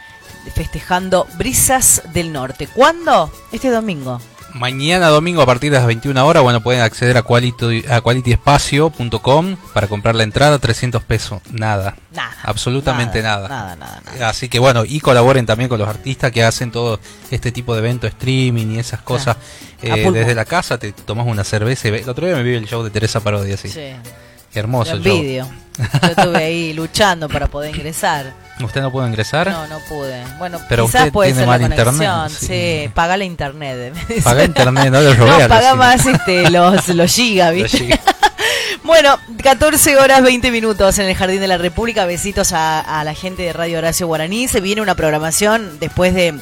festejando Brisas del Norte. ¿Cuándo? Este domingo. Mañana domingo a partir de las 21 horas, bueno, pueden acceder a, quality, a qualityespacio.com para comprar la entrada, 300 pesos, nada. Nada. Absolutamente nada, nada. Nada, nada, Así que bueno, y colaboren también con los artistas que hacen todo este tipo de eventos, streaming y esas cosas. Eh, desde la casa te tomas una cerveza. Y el otro día me vi el show de Teresa Parodia, sí. sí. Qué hermoso Yo estuve ahí luchando para poder ingresar. ¿Usted no pudo ingresar? No, no pude. Bueno, Pero quizás puede ser la conexión. Internet. Sí. paga la internet. Paga internet, no lo robé. No, paga más este, los, los gigas, ¿viste? bueno, 14 horas 20 minutos en el Jardín de la República. Besitos a, a la gente de Radio Horacio Guaraní. Se viene una programación después de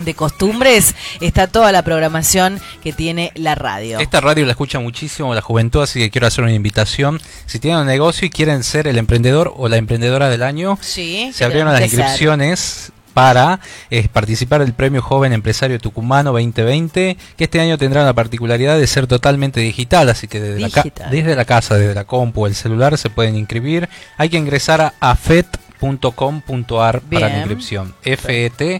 de costumbres está toda la programación que tiene la radio. Esta radio la escucha muchísimo la juventud, así que quiero hacer una invitación. Si tienen un negocio y quieren ser el emprendedor o la emprendedora del año, se abrieron las inscripciones para eh, participar del Premio Joven Empresario Tucumano 2020, que este año tendrá la particularidad de ser totalmente digital, así que desde, La, desde la casa, desde la compu el celular se pueden inscribir. Hay que ingresar a AFET .com.ar para la inscripción, fet.com.ar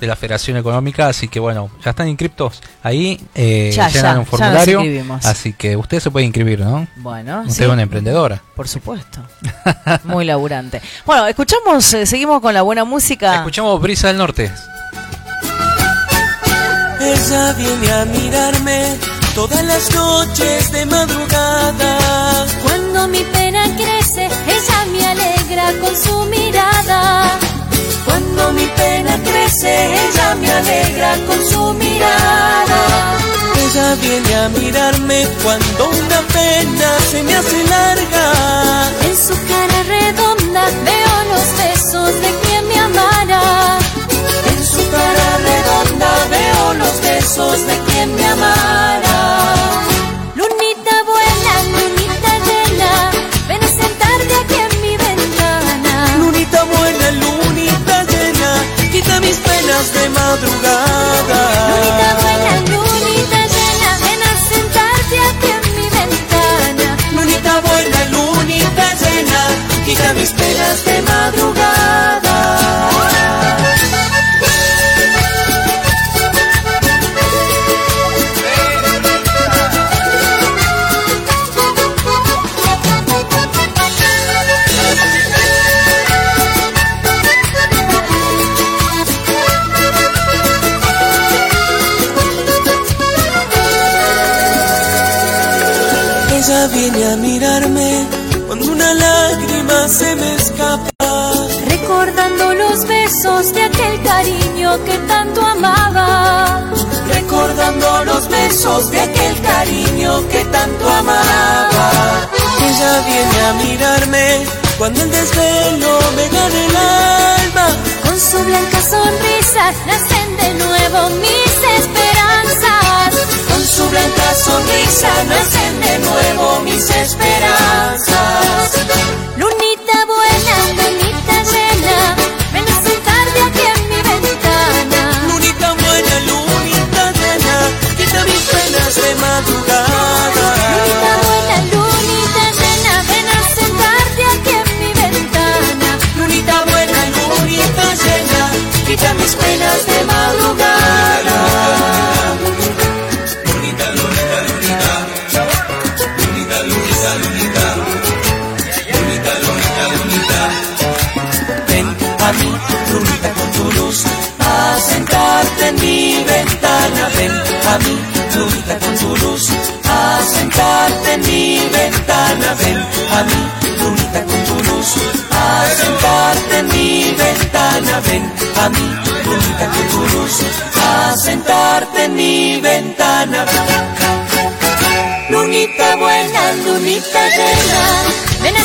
de la Federación Económica, así que bueno, ya están inscriptos. Ahí, eh, ya, llenan un formulario, así que usted se puede inscribir, ¿no? Bueno, usted es una emprendedora. Por supuesto, muy laburante. Bueno, escuchamos, eh, seguimos con la buena música. Escuchamos Brisa del Norte. Ella viene a mirarme todas las noches de madrugada. Cuando mi pena crece, ella me alegra con su mirada. Cuando mi pena crece, ella me alegra con su mirada. Ella viene a mirarme cuando una pena se me hace larga. En su cara redonda veo los besos de quien me amara. En su cara redonda veo los besos de quien me amara. Lunita buena, lunita llena, ven a sentarte aquí en mi ventana. Lunita buena, lunita llena, quita mis penas de madrugada. Lunita buena, lunita llena, ven a sentarte aquí en mi ventana. Lunita buena, lunita llena, quita mis penas de madrugada. Viene a mirarme cuando una lágrima se me escapa. Recordando los besos de aquel cariño que tanto amaba. besos de aquel cariño que tanto amaba. Ella viene a mirarme cuando el desvelo me gane el alma. Con su blanca sonrisa nacen de nuevo mis esperanzas. Blanca sonrisa nacen de nuevo mis esperanzas. Lunita buena, lunita llena, ven a sentarte aquí en mi ventana. Lunita buena, lunita llena, quita mis penas de madrugada. Buena, lunita a mí, lunita con tu luz, a sentarte en mi ventana. Ven a mí, lunita con tu luz, a sentarte en mi ventana. Lunita buena, lunita llena, Ven a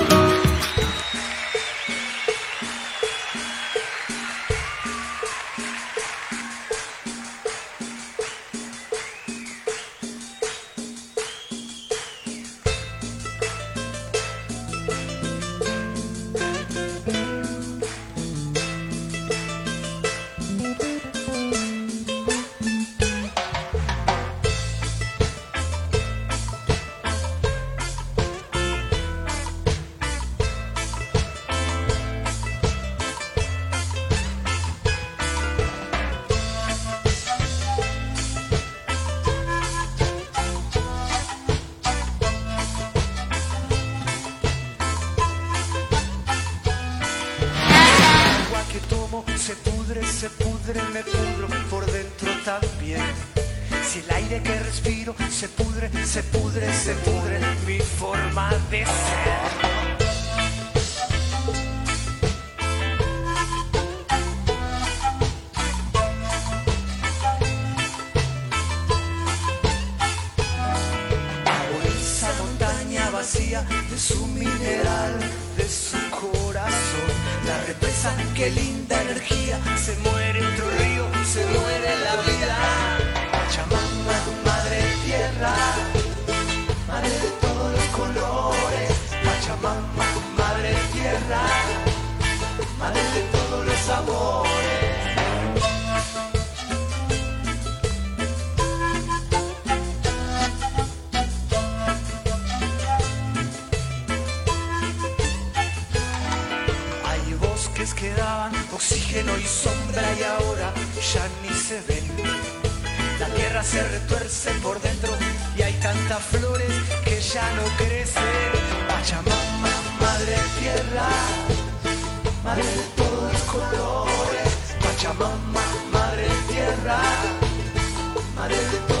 flores que ya no crecen. Pachamama, madre tierra, madre de todos los colores. Pachamama, madre tierra, madre de todos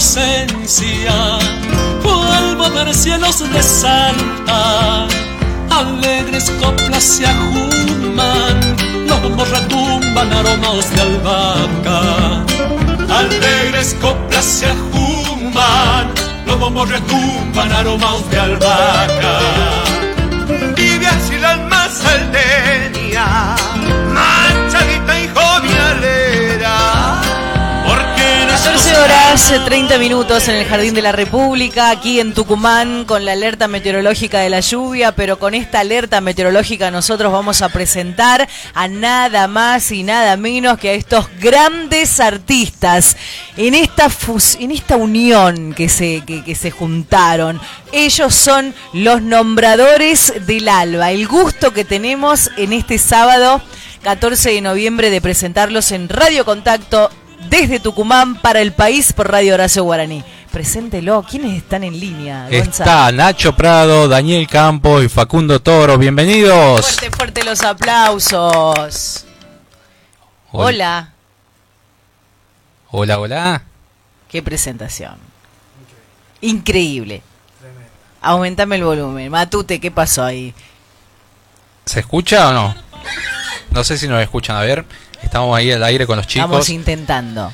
ausencia, vuelvo a ver cielos de Salta. Alegres coplas se ajuman, los retumban aromas de albahaca. Alegres coplas se ajuman, los bombos retumban aromas de albahaca. Vive así la alma salteña, horas, eh, 30 minutos en el Jardín de la República, aquí en Tucumán, con la alerta meteorológica de la lluvia, pero con esta alerta meteorológica nosotros vamos a presentar a nada más y nada menos que a estos grandes artistas en esta, fus- en esta unión que se, que se juntaron. Ellos son los nombradores del alba, el gusto que tenemos en este sábado 14 de noviembre de presentarlos en Radio Contacto desde Tucumán para el país por Radio Horacio Guaraní. Preséntelo, ¿quiénes están en línea? Gonza? Está Nacho Prado, Daniel Campos y Facundo Toro. Bienvenidos. Fuerte, fuerte los aplausos. Hola. Hola, hola. Qué presentación. Increíble. Aumentame el volumen. Matute, ¿qué pasó ahí? ¿Se escucha o no? No sé si nos escuchan. A ver, estamos ahí al aire con los chicos. Estamos intentando.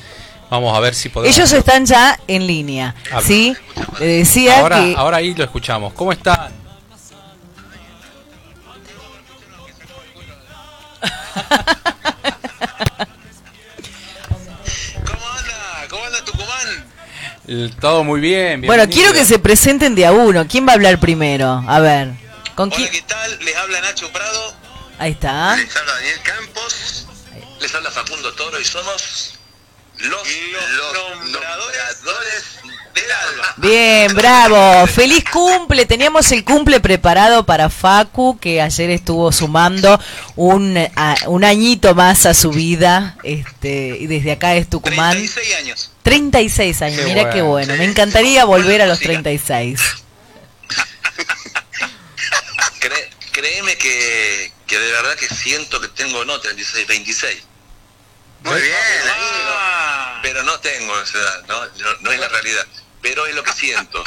Vamos a ver si podemos. Ellos están ya en línea, Ah, ¿sí? Le decía ahora, que... ahora ahí lo escuchamos. ¿Cómo están? Eh, Todo muy bien. Bueno, quiero que se presenten de a uno. ¿Quién va a hablar primero? A ver. ¿Con quién? ¿Qué tal? Les habla Nacho Prado, Ahí está. les habla Daniel Campos, les habla Facundo Toro y somos los, los nombradores del alba. Bien, bravo. Feliz cumple. Teníamos el cumple preparado para Facu, que ayer estuvo sumando un, a- un añito más a su vida. Este, y desde acá es Tucumán. 36 años. 36 años, Qué mira bueno. qué bueno. Me encantaría volver a los 36. Cre- créeme que, que de verdad que siento que tengo, no 36, 26. Muy bien, pero no tengo esa edad, ¿no? No, no es la realidad, pero es lo que siento.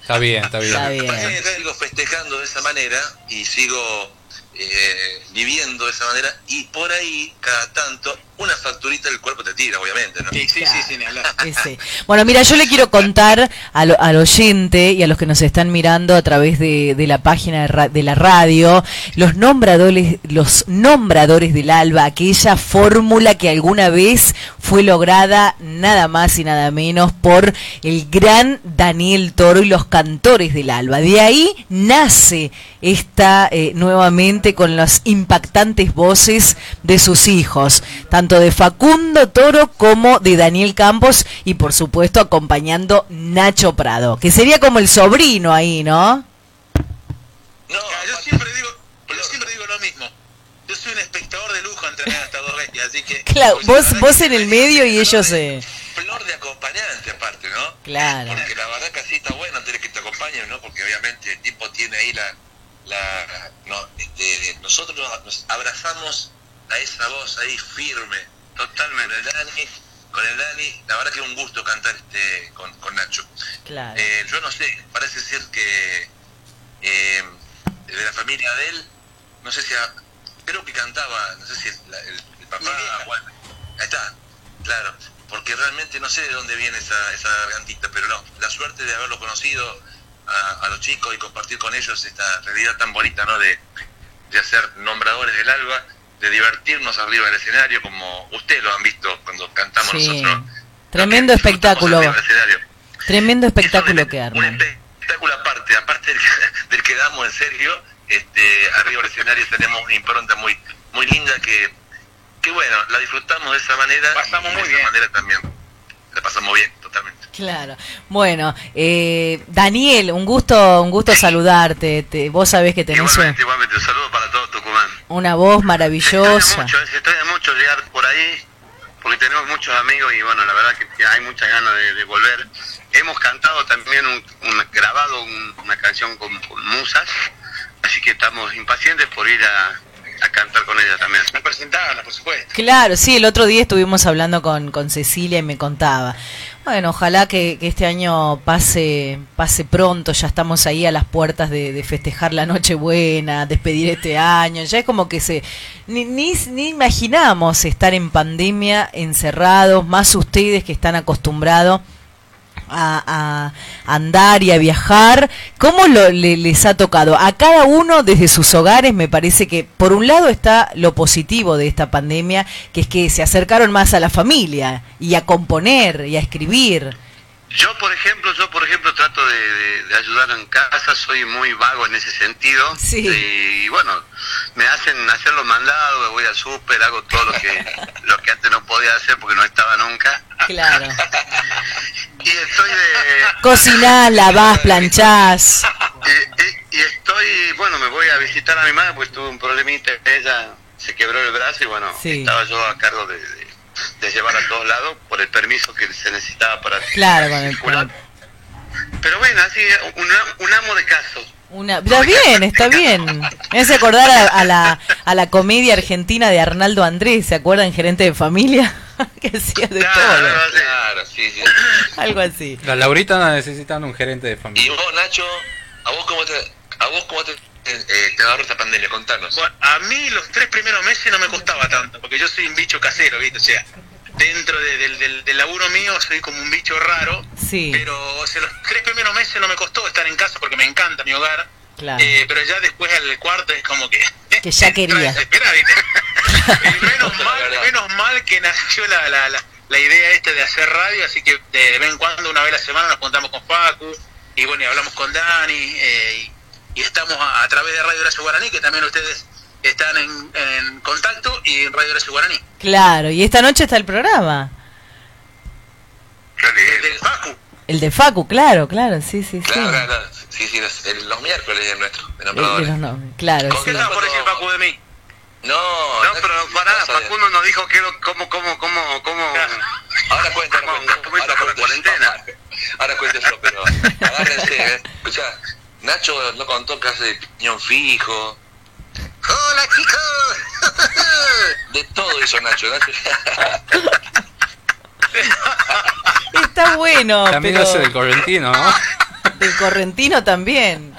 Está bien, está bien. Está bien. sigo festejando de esa manera y sigo eh, viviendo de esa manera y por ahí, cada tanto, una facturita del cuerpo te tira, obviamente, ¿no? Sí, sí, sí, sin hablar. Ese. Bueno, mira, yo le quiero contar al, al oyente y a los que nos están mirando a través de, de la página de, ra- de la radio, los nombradores, los nombradores del alba, aquella fórmula que alguna vez fue lograda nada más y nada menos por el gran Daniel Toro y los cantores del alba. De ahí nace esta eh, nuevamente con las impactantes voces de sus hijos, tanto de Facundo Toro como de Daniel Campos y por supuesto acompañando Nacho Prado, que sería como el sobrino ahí, ¿no? No, yo siempre digo, yo siempre digo lo mismo. Yo soy un espectador de lujo entre hasta dos bestias, así que Claro, pues, vos, vos que en el medio y ellos eh, flor de acompañante aparte, ¿no? Claro. Porque la verdad que así está bueno tener que te acompañen, ¿no? Porque obviamente el tipo tiene ahí la, la no, este, nosotros nos abrazamos a esa voz ahí firme, totalmente. Con el Dani, con el Dani, la verdad que es un gusto cantar este con, con Nacho. Claro. Eh, yo no sé, parece ser que eh, de la familia de él, no sé si, a- creo que cantaba, no sé si el, la- el- el papá, bueno, ahí está, claro, porque realmente no sé de dónde viene esa, esa gargantita, pero no, la suerte de haberlo conocido a, a los chicos y compartir con ellos esta realidad tan bonita, ¿no? De, de hacer nombradores del alba, de divertirnos arriba del escenario, como ustedes lo han visto cuando cantamos sí. nosotros. Tremendo espectáculo. Tremendo espectáculo que arman. espectáculo aparte, aparte del, del que damos en serio, este, arriba del escenario tenemos una impronta muy, muy linda que, que bueno, la disfrutamos de esa manera. Pasamos muy de esa manera también. La pasamos bien, Claro. Bueno, eh, Daniel, un gusto, un gusto saludarte. Te- vos sabés que tenés un- Igualmente, igualmente, un saludo para todo Tucumán. una voz maravillosa. Mucho, se extraña mucho llegar por ahí, porque tenemos muchos amigos y bueno, la verdad que, que hay muchas ganas de, de volver. Hemos cantado también, un, un- grabado un- una canción con, con musas, así que estamos impacientes por ir a, a cantar con ella también. A presentarla, por supuesto. Claro, sí, el otro día estuvimos hablando con, con Cecilia y me contaba. Bueno, ojalá que, este año pase, pase pronto, ya estamos ahí a las puertas de, de festejar la Nochebuena, despedir este año, ya es como que se... Ni, ni, ni imaginamos estar en pandemia, encerrados, más ustedes que están acostumbrados a, a andar y a viajar, ¿cómo lo, le- les ha tocado? A cada uno desde sus hogares me parece que por un lado está lo positivo de esta pandemia, que es que se acercaron más a la familia y a componer y a escribir. Yo, por ejemplo, yo por ejemplo trato de, de- de ayudar en casa, soy muy vago en ese sentido. Sí. Y bueno, me hacen hacer los mandados, voy al súper, hago todo lo que lo que antes no podía hacer porque no estaba nunca. Claro. Y estoy de Cocinás, lavás, planchás. y, y estoy, bueno, me voy a visitar a mi madre porque tuve un problemita, ella se quebró el brazo y bueno, Sí. estaba yo a cargo de, de- de llevar a todos lados por el permiso que se necesitaba para Claro, circular. Pero bueno, así, un, un amo de caso. Una, está bien, está bien. Me hace acordar a, a la, a la comedia argentina de Arnaldo Andrés, ¿se acuerdan? Gerente de familia, que hacía de todo. Claro, sí, sí. Algo así. La Laurita necesitan un gerente de Y familia. vos, Nacho, ¿a vos cómo te, a vos cómo te, eh, te agarró esta pandemia? Contanos. a mí los tres primeros meses no me costaba tanto, porque yo soy un bicho casero, ¿viste? O sea, dentro de- del, del, del laburo mío soy como un bicho raro, Sí, pero o sea, los tres primeros meses no me costó estar en casa porque me encanta mi hogar, claro. eh, pero ya después al cuarto es como que... Que ya quería. Menos, mal, menos mal que nació la, la, la, la idea esta de hacer radio, así que de vez en cuando, una vez a la semana, nos juntamos con Facu, y bueno, y hablamos con Dani, eh, y, y estamos a, a través de Radio Horacio Guaraní, que también ustedes están en, en contacto, y en Radio Horacio Guaraní. Claro, y esta noche está el programa. Del Facu. El de Facu, claro, claro, sí, sí, sí. Claro, claro. Sí, sí, los, el- los miércoles es nuestro, de El de nombradores. los nombres, claro, ¿Con sí. qué estaba por decir Facu de mí? No, no, pero pará, Facundo nos dijo que lo- cómo, cómo, cómo, cómo... Ahora cuenta, ahora cuenta, ahora cuenta cuarentena. Ahora yo, pero agárrense, ¿eh? Escuchá, Nacho no contó que hace piñón fijo. ¡Hola, chicos! De todo hizo Nacho, Nacho. Está bueno, También pero hace del correntino, ¿no? del correntino también.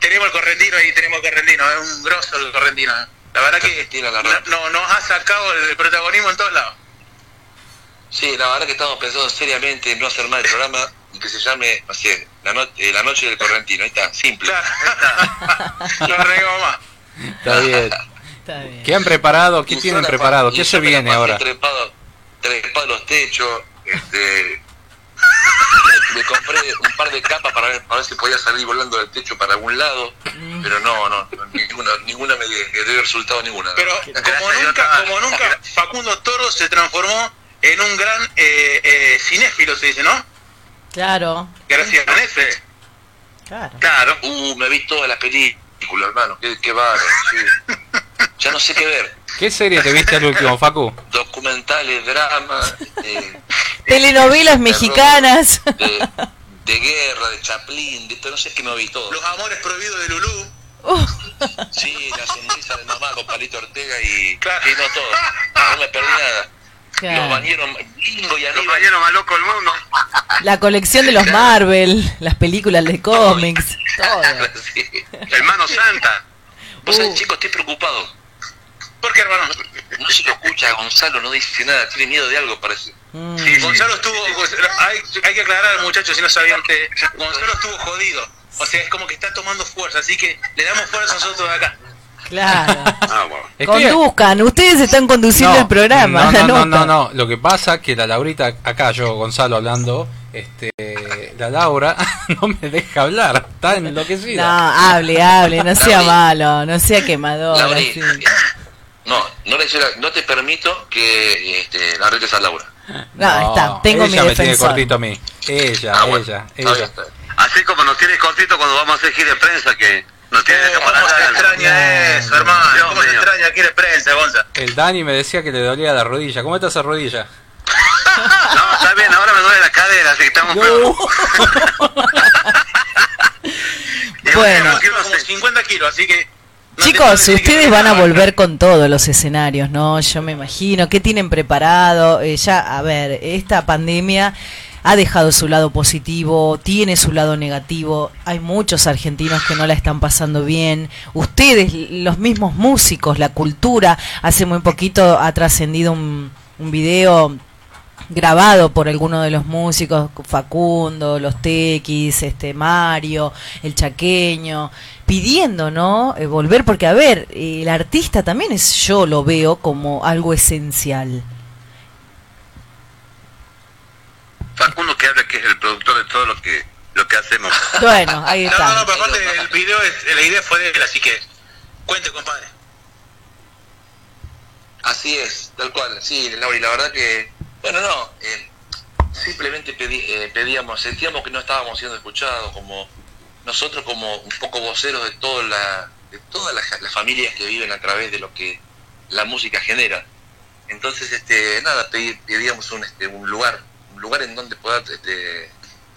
tenemos el correntino ahí, tenemos el correntino, es un grosso el correntino. La verdad que no, no- nos ha sacado el protagonismo en todos lados. Sí, la verdad que estamos pensando seriamente en no hacer más el programa y que se llame, no sé, la, no- la noche del correntino. Ahí está, simple. No arreglamos más. Está bien. Está bien. ¿Qué han preparado? ¿Qué tienen preparado? ¿Qué se viene ahora? Trepado, trepado los techos, este, me compré un par de capas para ver, para ver si podía salir volando del techo para algún lado, pero no, no, no, ninguna, ninguna me dio dio resultado ninguna. Pero como nunca, como nunca, Facundo Toro se transformó en un gran eh, eh, cinéfilo, se dice, ¿no? Claro, Gracias a Netflix. claro. Claro, uh, me vi todas las películas, hermano, qué, qué sí. Ya no sé qué ver. ¿Qué serie te viste al último, Facu? Documentales, dramas, eh, Telenovelas mexicanas. de, de guerra, de Chaplin, de esto, no sé qué me vi todo. Los amores prohibidos de Lulú. Sí, la sonrisa de mamá con Palito Ortega y, y no todo. No me perdí nada. Claro. Los bañeros, Bingo y Aníbal. Los bañeros más locos del mundo. La colección de los Marvel, las películas de cómics, todo. Sí. Hermano Santa. Vos Uh. sabés, chicos, estoy preocupado. ¿Por qué, hermano? No se lo escucha, Gonzalo no dice nada, tiene miedo de algo, parece. Mm. Sí, Gonzalo estuvo, hay, hay que aclarar muchachos si no sabían que Gonzalo estuvo jodido. O sea, es como que está tomando fuerza, así que le damos fuerza nosotros de acá. Claro. Ah, bueno. Conduzcan, ustedes están conduciendo No, el programa. No, no, no, no, no. Lo que pasa que la Laurita, acá yo, Gonzalo, hablando, este, la Laura no me deja hablar. Está No, enloquecida. hable, hable, no sea malo, no sea quemador. No, no, le no te permito que este, la retes a Laura. Ah, está, tengo ella mi me tiene defensor. cortito a mí. Ella, Ah, bueno, ella, ella. Así como nos tiene cortito cuando vamos a hacer gira de prensa, que nos tiene que ¿Cómo se extraña eso, hermano? ¿Cómo se extraña aquí de prensa, Gonza? El Dani me decía que le dolía la rodilla. ¿Cómo está esa rodilla? No, está bien, ahora me duele la cadera, así que estamos peor. Bueno, Quiero como 50 kilos, así que... no no chicos, te- ustedes van a volver con todos los escenarios, ¿no? Yo me imagino. ¿Qué tienen preparado? Eh, ya, a ver, esta pandemia ha dejado su lado positivo, tiene su lado negativo. Hay muchos argentinos que no la están pasando bien. Ustedes, los mismos músicos, la cultura, hace muy poquito ha trascendido un, un video grabado por alguno de los músicos, Facundo, los Tequis, este Mario, el Chaqueño, pidiendo, ¿no? Eh, volver, porque a ver, el artista también es, yo lo veo como algo esencial. Facundo que habla que es el productor de todo lo que lo que hacemos. Bueno, ahí está. no, no, pero aparte el video, es, la idea fue de él, así que cuente, compadre. Así es, tal cual, sí, Laura, y la verdad que, bueno, no, eh, simplemente pedí- eh, pedíamos, sentíamos que no estábamos siendo escuchados, como nosotros como un poco voceros de, toda la, de todas las, las familias que viven a través de lo que la música genera. Entonces, este, nada, pedí- pedíamos un, este, un lugar, un lugar en donde poder este,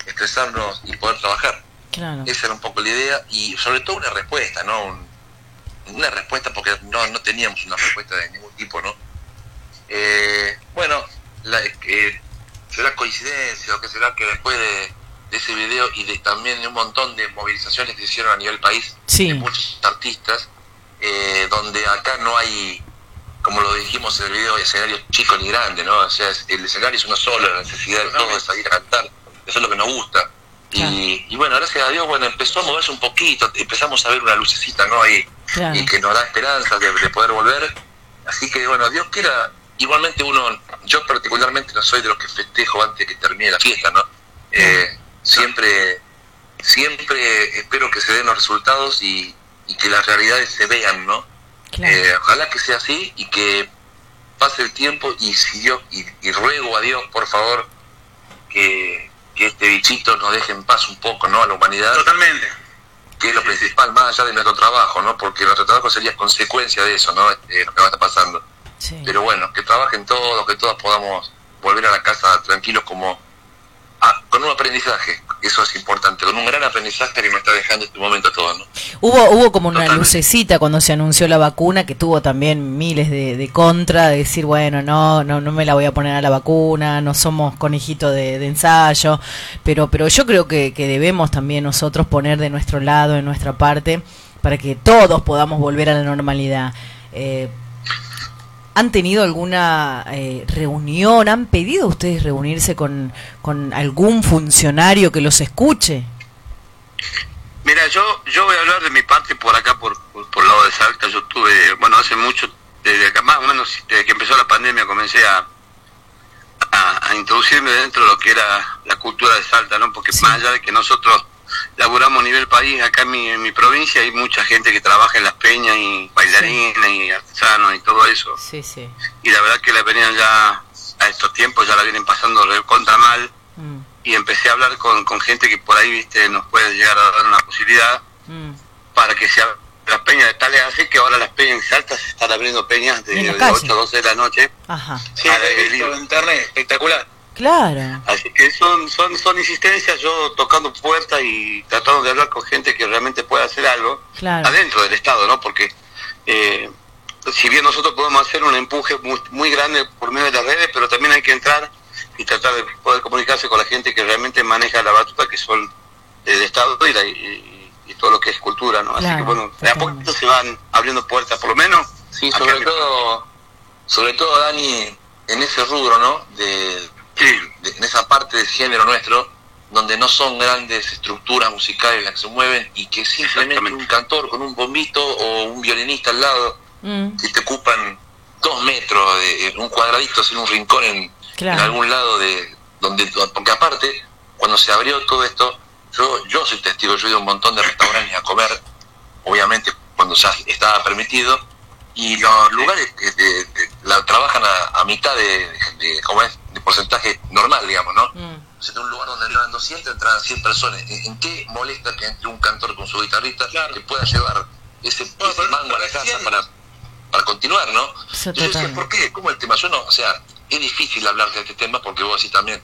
expresarnos y poder trabajar. Claro. Esa era un poco la idea y sobre todo una respuesta, ¿no? Un- una respuesta porque no, no teníamos una respuesta de ningún tipo, ¿no? Eh, bueno, la, eh, será coincidencia o que será que después de, de ese video y de también de un montón de movilizaciones que se hicieron a nivel país Sí. de muchos artistas, eh, donde acá no hay, como lo dijimos en el video, escenario chico ni grande, ¿no? O sea, el escenario es uno solo, la necesidad de todo es salir a cantar, eso es lo que nos gusta. Y, y bueno, gracias a Dios, bueno, empezó a moverse un poquito, empezamos a ver una lucecita, ¿no? Ahí, Claro. y que nos da esperanza de, de poder volver. Así que bueno, Dios quiera, igualmente uno, yo particularmente no soy de los que festejo antes que termine la fiesta, ¿no? Eh, siempre, siempre espero que se den los resultados y, y que las realidades se vean, ¿no? Eh, ojalá que sea así y que pase el tiempo y si Dios, y, y ruego a Dios, por favor, que, que este bichito nos deje en paz un poco, ¿no? A la humanidad. Totalmente. Que es lo principal, más allá de nuestro trabajo, ¿no? Porque nuestro trabajo sería consecuencia de eso, ¿no? Eh, lo que va a estar pasando. Pero bueno, que trabajen todos, que todos podamos volver a la casa tranquilos como con un aprendizaje, eso es importante, con un gran aprendizaje que me está dejando este momento a todos, ¿no? Hubo, hubo como una lucecita cuando se anunció la vacuna que tuvo también miles de, de contra, de decir, bueno, no, no, no me la voy a poner a la vacuna, no somos conejitos de, de ensayo, pero, pero yo creo que, que debemos también nosotros poner de nuestro lado, de nuestra parte, para que todos podamos volver a la normalidad. Eh, ¿Han tenido alguna eh, reunión? ¿Han pedido ustedes reunirse con, con algún funcionario que los escuche? Mira, yo yo voy a hablar de mi parte por acá, por, por, por el lado de Salta. Yo tuve, bueno, hace mucho, desde acá, más o menos desde que empezó la pandemia, comencé a, a, a introducirme dentro de lo que era la cultura de Salta, ¿no? Porque más allá de que nosotros laburamos a nivel país, acá en mi, en mi provincia hay mucha gente que trabaja en las peñas y bailarines y artesanos y todo eso. Sí, sí. Y la verdad que la venían ya a estos tiempos, ya la vienen pasando re contra mal Mm, y empecé a hablar con, con gente que por ahí viste nos puede llegar a dar una posibilidad mm. para que se las peñas de tales así que ahora las peñas en Salta se están abriendo peñas de, de calle. 8 a 12 de la noche Ajá. Sí, he visto libre. en internet, espectacular. Claro. Así que son, son, son insistencias, yo tocando puertas y tratando de hablar con gente que realmente pueda hacer algo Claro. adentro del Estado, ¿no? Porque eh, si bien nosotros podemos hacer un empuje muy, muy grande por medio de las redes, pero también hay que entrar y tratar de poder comunicarse con la gente que realmente maneja la batuta, que son el Estado y, la- y- y todo lo que es cultura, ¿no? Así Claro, que bueno, de a poquito se van abriendo puertas, por lo menos. Sí, sobre mi- todo, sobre todo Dani, en ese rubro, ¿no? De- en esa parte del género nuestro, donde no son grandes estructuras musicales las que se mueven y que simplemente un cantor con un bombito o un violinista al lado, Mm, que te ocupan dos metros de de un cuadradito sin un rincón en, Claro. en algún lado de donde porque aparte cuando se abrió todo esto yo yo soy testigo yo he ido a un montón de restaurantes a comer obviamente cuando ya estaba permitido y los lugares que de- de- la trabajan a, a mitad de, de, ¿cómo es? de porcentaje normal, digamos, ¿no? O sea, de un lugar donde entran 200, entran 100 personas. ¿En, en qué molesta que entre un cantor con su guitarrista que pueda llevar ese, ese mango a la casa para, para continuar, ¿no? Yo decía. ¿por qué? ¿Cómo el tema? Yo no, o sea, es difícil hablar de este tema porque vos decís también,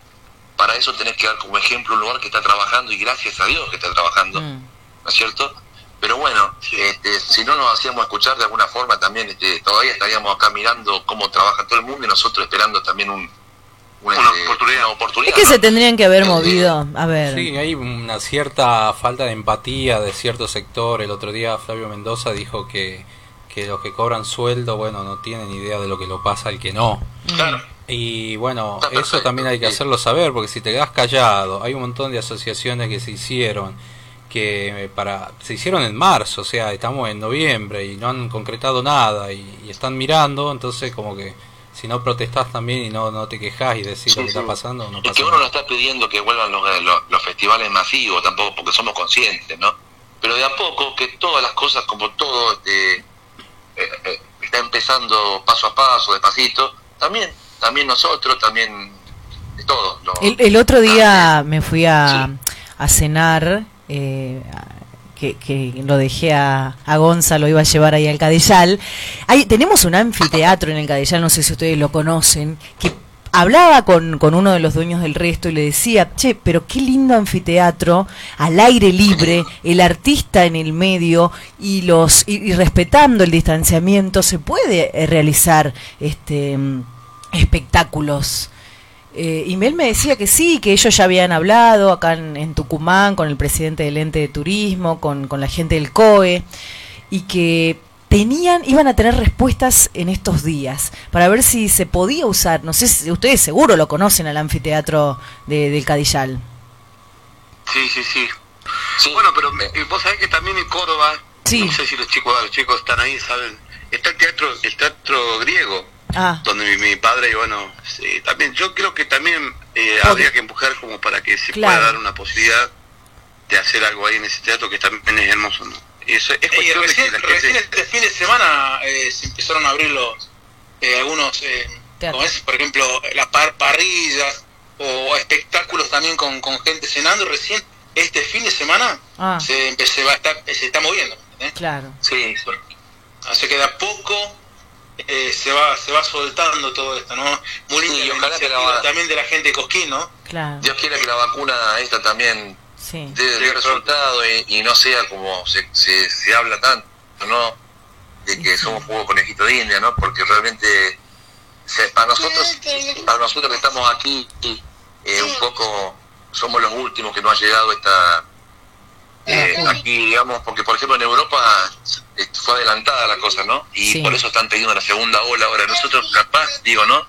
para eso tenés que dar como ejemplo un lugar que está trabajando y gracias a Dios que está trabajando, Mm. ¿no es cierto? Pero bueno, este, si no nos hacíamos escuchar de alguna forma también, este, todavía estaríamos acá mirando cómo trabaja todo el mundo y nosotros esperando también un, un, Una este, oportunidad. una oportunidad, Es que ¿no? se tendrían que haber movido. A ver. Sí, hay una cierta falta de empatía de cierto sector. El otro día Flavio Mendoza dijo que, que los que cobran sueldo, bueno, no tienen idea de lo que lo pasa al que no. Claro. Y bueno, eso también hay que hacerlo saber, porque si te quedas callado, hay un montón de asociaciones que se hicieron, que eh, para se hicieron en marzo, o sea, estamos en noviembre y no han concretado nada y, y están mirando, entonces como que si no protestás también y no, no te quejas y decís lo que está pasando, no Y pasa que uno nada. no está pidiendo que vuelvan los, los, los festivales masivos tampoco, porque somos conscientes, ¿no? Pero de a poco, que todas las cosas, como todo, este, eh, eh, está empezando paso a paso, despacito, también, también nosotros, también de todo. lo- El, el otro día me fui a, a cenar, eh, que, que lo dejé a, a Gonza, lo iba a llevar ahí al Cadellal. Ahí, tenemos un anfiteatro en el Cadellal, no sé si ustedes lo conocen, que hablaba con, con uno de los dueños del resto y le decía, che, pero qué lindo anfiteatro, al aire libre, el artista en el medio y los y, y respetando el distanciamiento se puede eh, realizar este mm, espectáculos. Eh, y él me decía que sí, que ellos ya habían hablado acá en, en Tucumán con el presidente del ente de turismo, con, con la gente del COE, y que tenían, iban a tener respuestas en estos días para ver si se podía usar, no sé si ustedes seguro lo conocen al anfiteatro de, del Cadillal. Sí, sí, sí. Bueno, pero eh, vos sabés que también en Córdoba, no sé si los chicos, los chicos están ahí, saben, está el teatro, el teatro griego, Ah, donde mi, mi padre y bueno, sí, también yo creo que también eh, habría que empujar como para que se Claro. pueda dar una posibilidad de hacer algo ahí en ese teatro que también es hermoso, ¿no? Y eso es Y cuestión de que recién, recién gente... este fin de semana eh, se empezaron a abrir los eh, algunos, eh, como es, por ejemplo, las par parrillas o espectáculos también con, con gente cenando. Recién este fin de semana Ah. se, se va a estar, se está moviendo. ¿eh? claro. Sí, Así que de a poco eh, se va se va soltando todo esto, ¿no? Muy linda Sí, la ojalá que la iniciativa va- también de la gente de Cosquín, ¿no? Claro. Dios quiera que la vacuna esta también Sí. dé, dé resultado y, y no sea como se, se, se habla tanto, ¿no? De que somos juego conejito de India, ¿no? Porque realmente se- para nosotros, para nosotros que estamos aquí, eh, un poco somos los últimos que no ha llegado esta eh, aquí, digamos, porque por ejemplo en Europa eh, fue adelantada la cosa, ¿no? Y Sí. por eso están teniendo la segunda ola ahora. Nosotros capaz, digo, ¿no?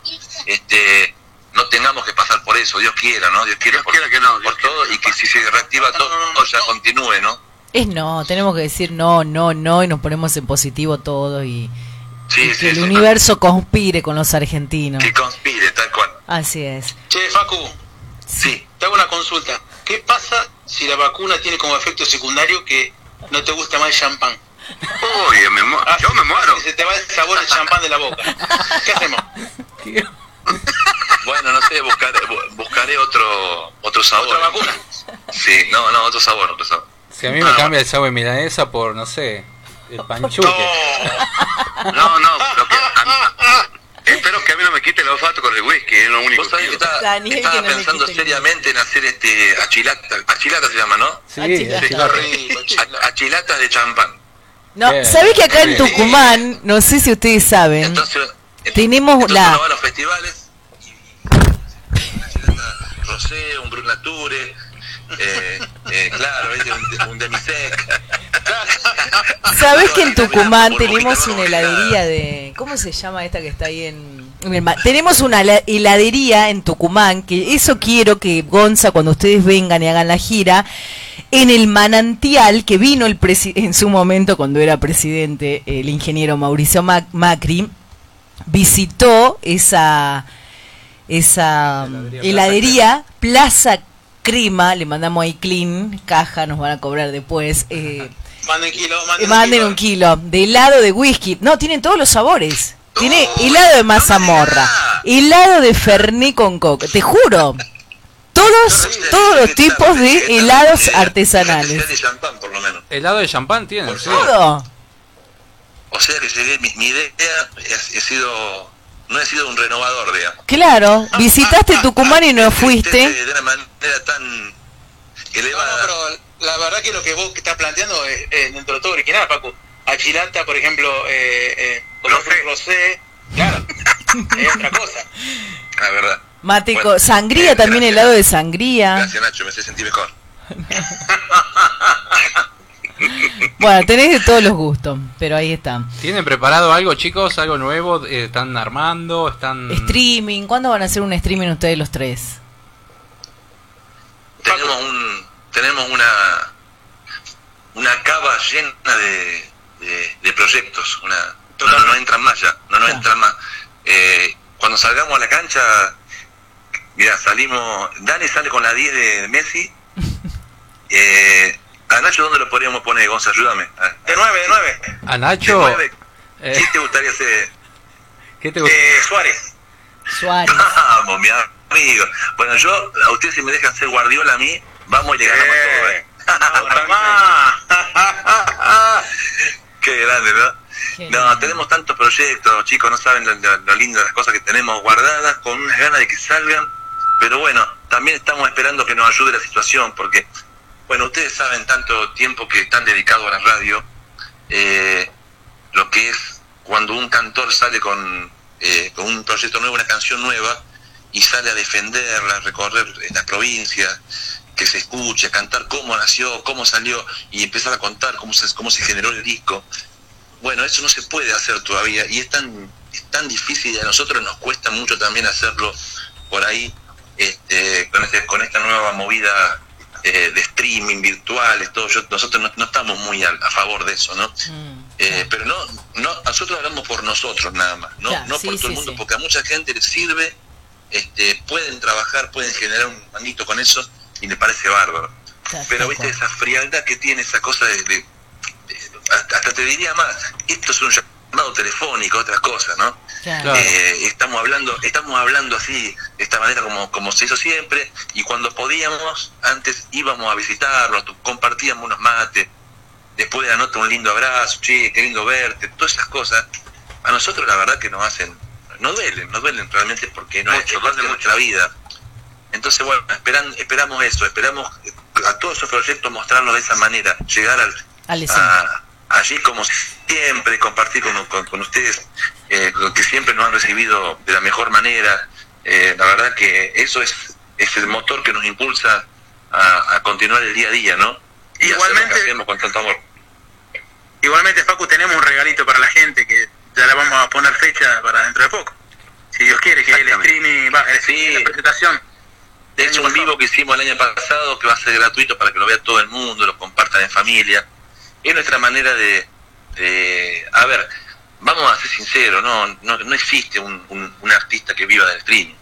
Este, no tengamos que pasar por eso, Dios quiera, ¿no? Dios quiera, por, que no, por todo y que si se reactiva todo, ya continúe, ¿no? Es no, tenemos que decir no, no, no, y nos ponemos en positivo todo y, Sí, y que el universo conspire con los argentinos. Que conspire, tal cual. Así es. Che, Facu, sí. te hago una consulta. ¿Qué pasa si la vacuna tiene como efecto secundario que no te gusta más el champán? Oye, me mu- yo me muero. Se te va el sabor del champán de la boca. ¿Qué hacemos? Bueno, no sé, buscaré, bu- buscaré otro otro sabor. ¿Otra vacuna? Sí, no, no, otro sabor, otro sabor. Si a mí me cambia el sabor de milanesa por, no sé, el panchuque. No, no, pero que a mí- espero que a mí no me quite el olfato con el whisky, es lo único Vos sabés que estaba, Daniel, estaba que no le pensando seriamente en hacer este achilata, achilata se llama, ¿no? Sí, Achilata. achilata. Achilatas de champán. No, Bien. ¿sabés que acá en. Tucumán, no sé si ustedes saben, Entonces, tenemos entonces la... uno va a los festivales y, y achilata rosé, un brut nature, eh, eh, claro, un, un demisec. ¿Sabés que en Tucumán tenemos una heladería de... ¿Cómo se llama esta que está ahí en... Tenemos una hela- heladería en Tucumán, que eso quiero que Gonza, cuando ustedes vengan y hagan la gira, en el manantial que vino el presi- en su momento cuando era presidente, el ingeniero Mauricio Mac- Macri, visitó esa, esa mm, heladería, Plaza Crema, le mandamos ahí clean, caja, nos van a cobrar después. eh, Manden kilo, Eh, manden, Manden un kilo de helado de whisky. No, tienen todos los sabores. Tiene helado de mazamorra, helado de fernet con coca. Te juro. Todos, todos los tipos de helados artesanales. de champán, por lo menos. Helado de champán tienen. Todo. O sea que llegué, mi, mi idea he sido, no he sido un renovador, digamos. Claro, visitaste Tucumán y no fuiste. De una manera tan elevada. No, pero la verdad que lo que vos estás planteando es, es dentro de todo original, Paco. Achilata, por ejemplo, eh, eh, con rosé, claro, es otra cosa. La verdad. Bueno, sangría eh, también, helado de sangría. Gracias, Nacho, me hace sentir mejor. Bueno, tenés de todos los gustos, pero ahí está. ¿Tienen preparado algo, chicos? ¿Algo nuevo? Eh, ¿Están armando? ¿Están...? Streaming, ¿cuándo van a hacer un streaming ustedes los tres? Tenemos un, tenemos una, una cava llena de, de, de proyectos, una, no, no entran más ya, no nos entran más. Eh, cuando salgamos a la cancha, mira, salimos, Dani sale con la 10 de Messi, eh, a Nacho, ¿dónde lo podríamos poner, Gonza? Ayúdame. De 9, de 9. ¿A Nacho? De nueve. Eh, ¿Quién te gustaría ser? ¿Qué te gusta? Eh, Suárez. Suárez. Vamos, mi amigo. Bueno, yo, a ustedes si me dejan ser Guardiola a mí, vamos y le ganamos todo, ¿eh? Qué grande, ¿no? No, tenemos tantos proyectos, chicos, no saben lo, lo- lo lindo de las cosas que tenemos guardadas, con unas ganas de que salgan, pero bueno, también estamos esperando que nos ayude la situación, porque, bueno, ustedes saben tanto tiempo que están dedicados a la radio, eh, lo que es cuando un cantor sale con, eh, con un proyecto nuevo, una canción nueva, y sale a defenderla, a recorrer la provincia, que se escuche, a cantar cómo nació, cómo salió, y empezar a contar cómo se, cómo se generó el disco. Bueno, eso no se puede hacer todavía, y es tan, es tan difícil, y a nosotros nos cuesta mucho también hacerlo por ahí, este, con, este, con esta nueva movida eh, de streaming, virtuales, todo, yo- nosotros no, no estamos muy al- a, favor de eso, ¿no? Eh, pero no, no, nosotros hablamos por nosotros nada más, no, no sí, por todo el mundo, sí. porque a mucha gente les sirve, este, pueden trabajar, pueden generar un manguito con eso y le parece bárbaro. Pero viste esa frialdad que tiene esa cosa de, de- hasta te diría más, esto es un llamado telefónico, otra cosa, ¿no? Claro. Eh, estamos hablando, estamos hablando así, de esta manera como, como se hizo siempre, y cuando podíamos, antes íbamos a visitarlos, compartíamos unos mates, después de la nota un lindo abrazo, che, qué lindo verte, todas esas cosas, a nosotros la verdad que nos hacen, no duelen, no duelen realmente porque no es es parte de nuestra vida. Entonces, bueno, esperan, esperamos eso, esperamos a todos esos proyectos mostrarlos de esa manera, llegar al, Al a- allí como siempre, compartir con, con- con ustedes, eh, que siempre nos han recibido de la mejor manera. Eh, la verdad que eso es, es el motor que nos impulsa a, a continuar el día a día, ¿no? Y hacer lo que hacemos con tanto amor. Igualmente, Facu, tenemos un regalito para la gente que ya le vamos a poner fecha para dentro de poco. Si Dios quiere, que el streaming, va, el- la presentación. De hecho, un vivo que hicimos el año pasado, que va a ser gratuito para que lo vea todo el mundo, lo compartan en familia. Es nuestra manera de, de- a ver, vamos a ser sinceros, no, no, no existe un, un- un artista que viva del streaming.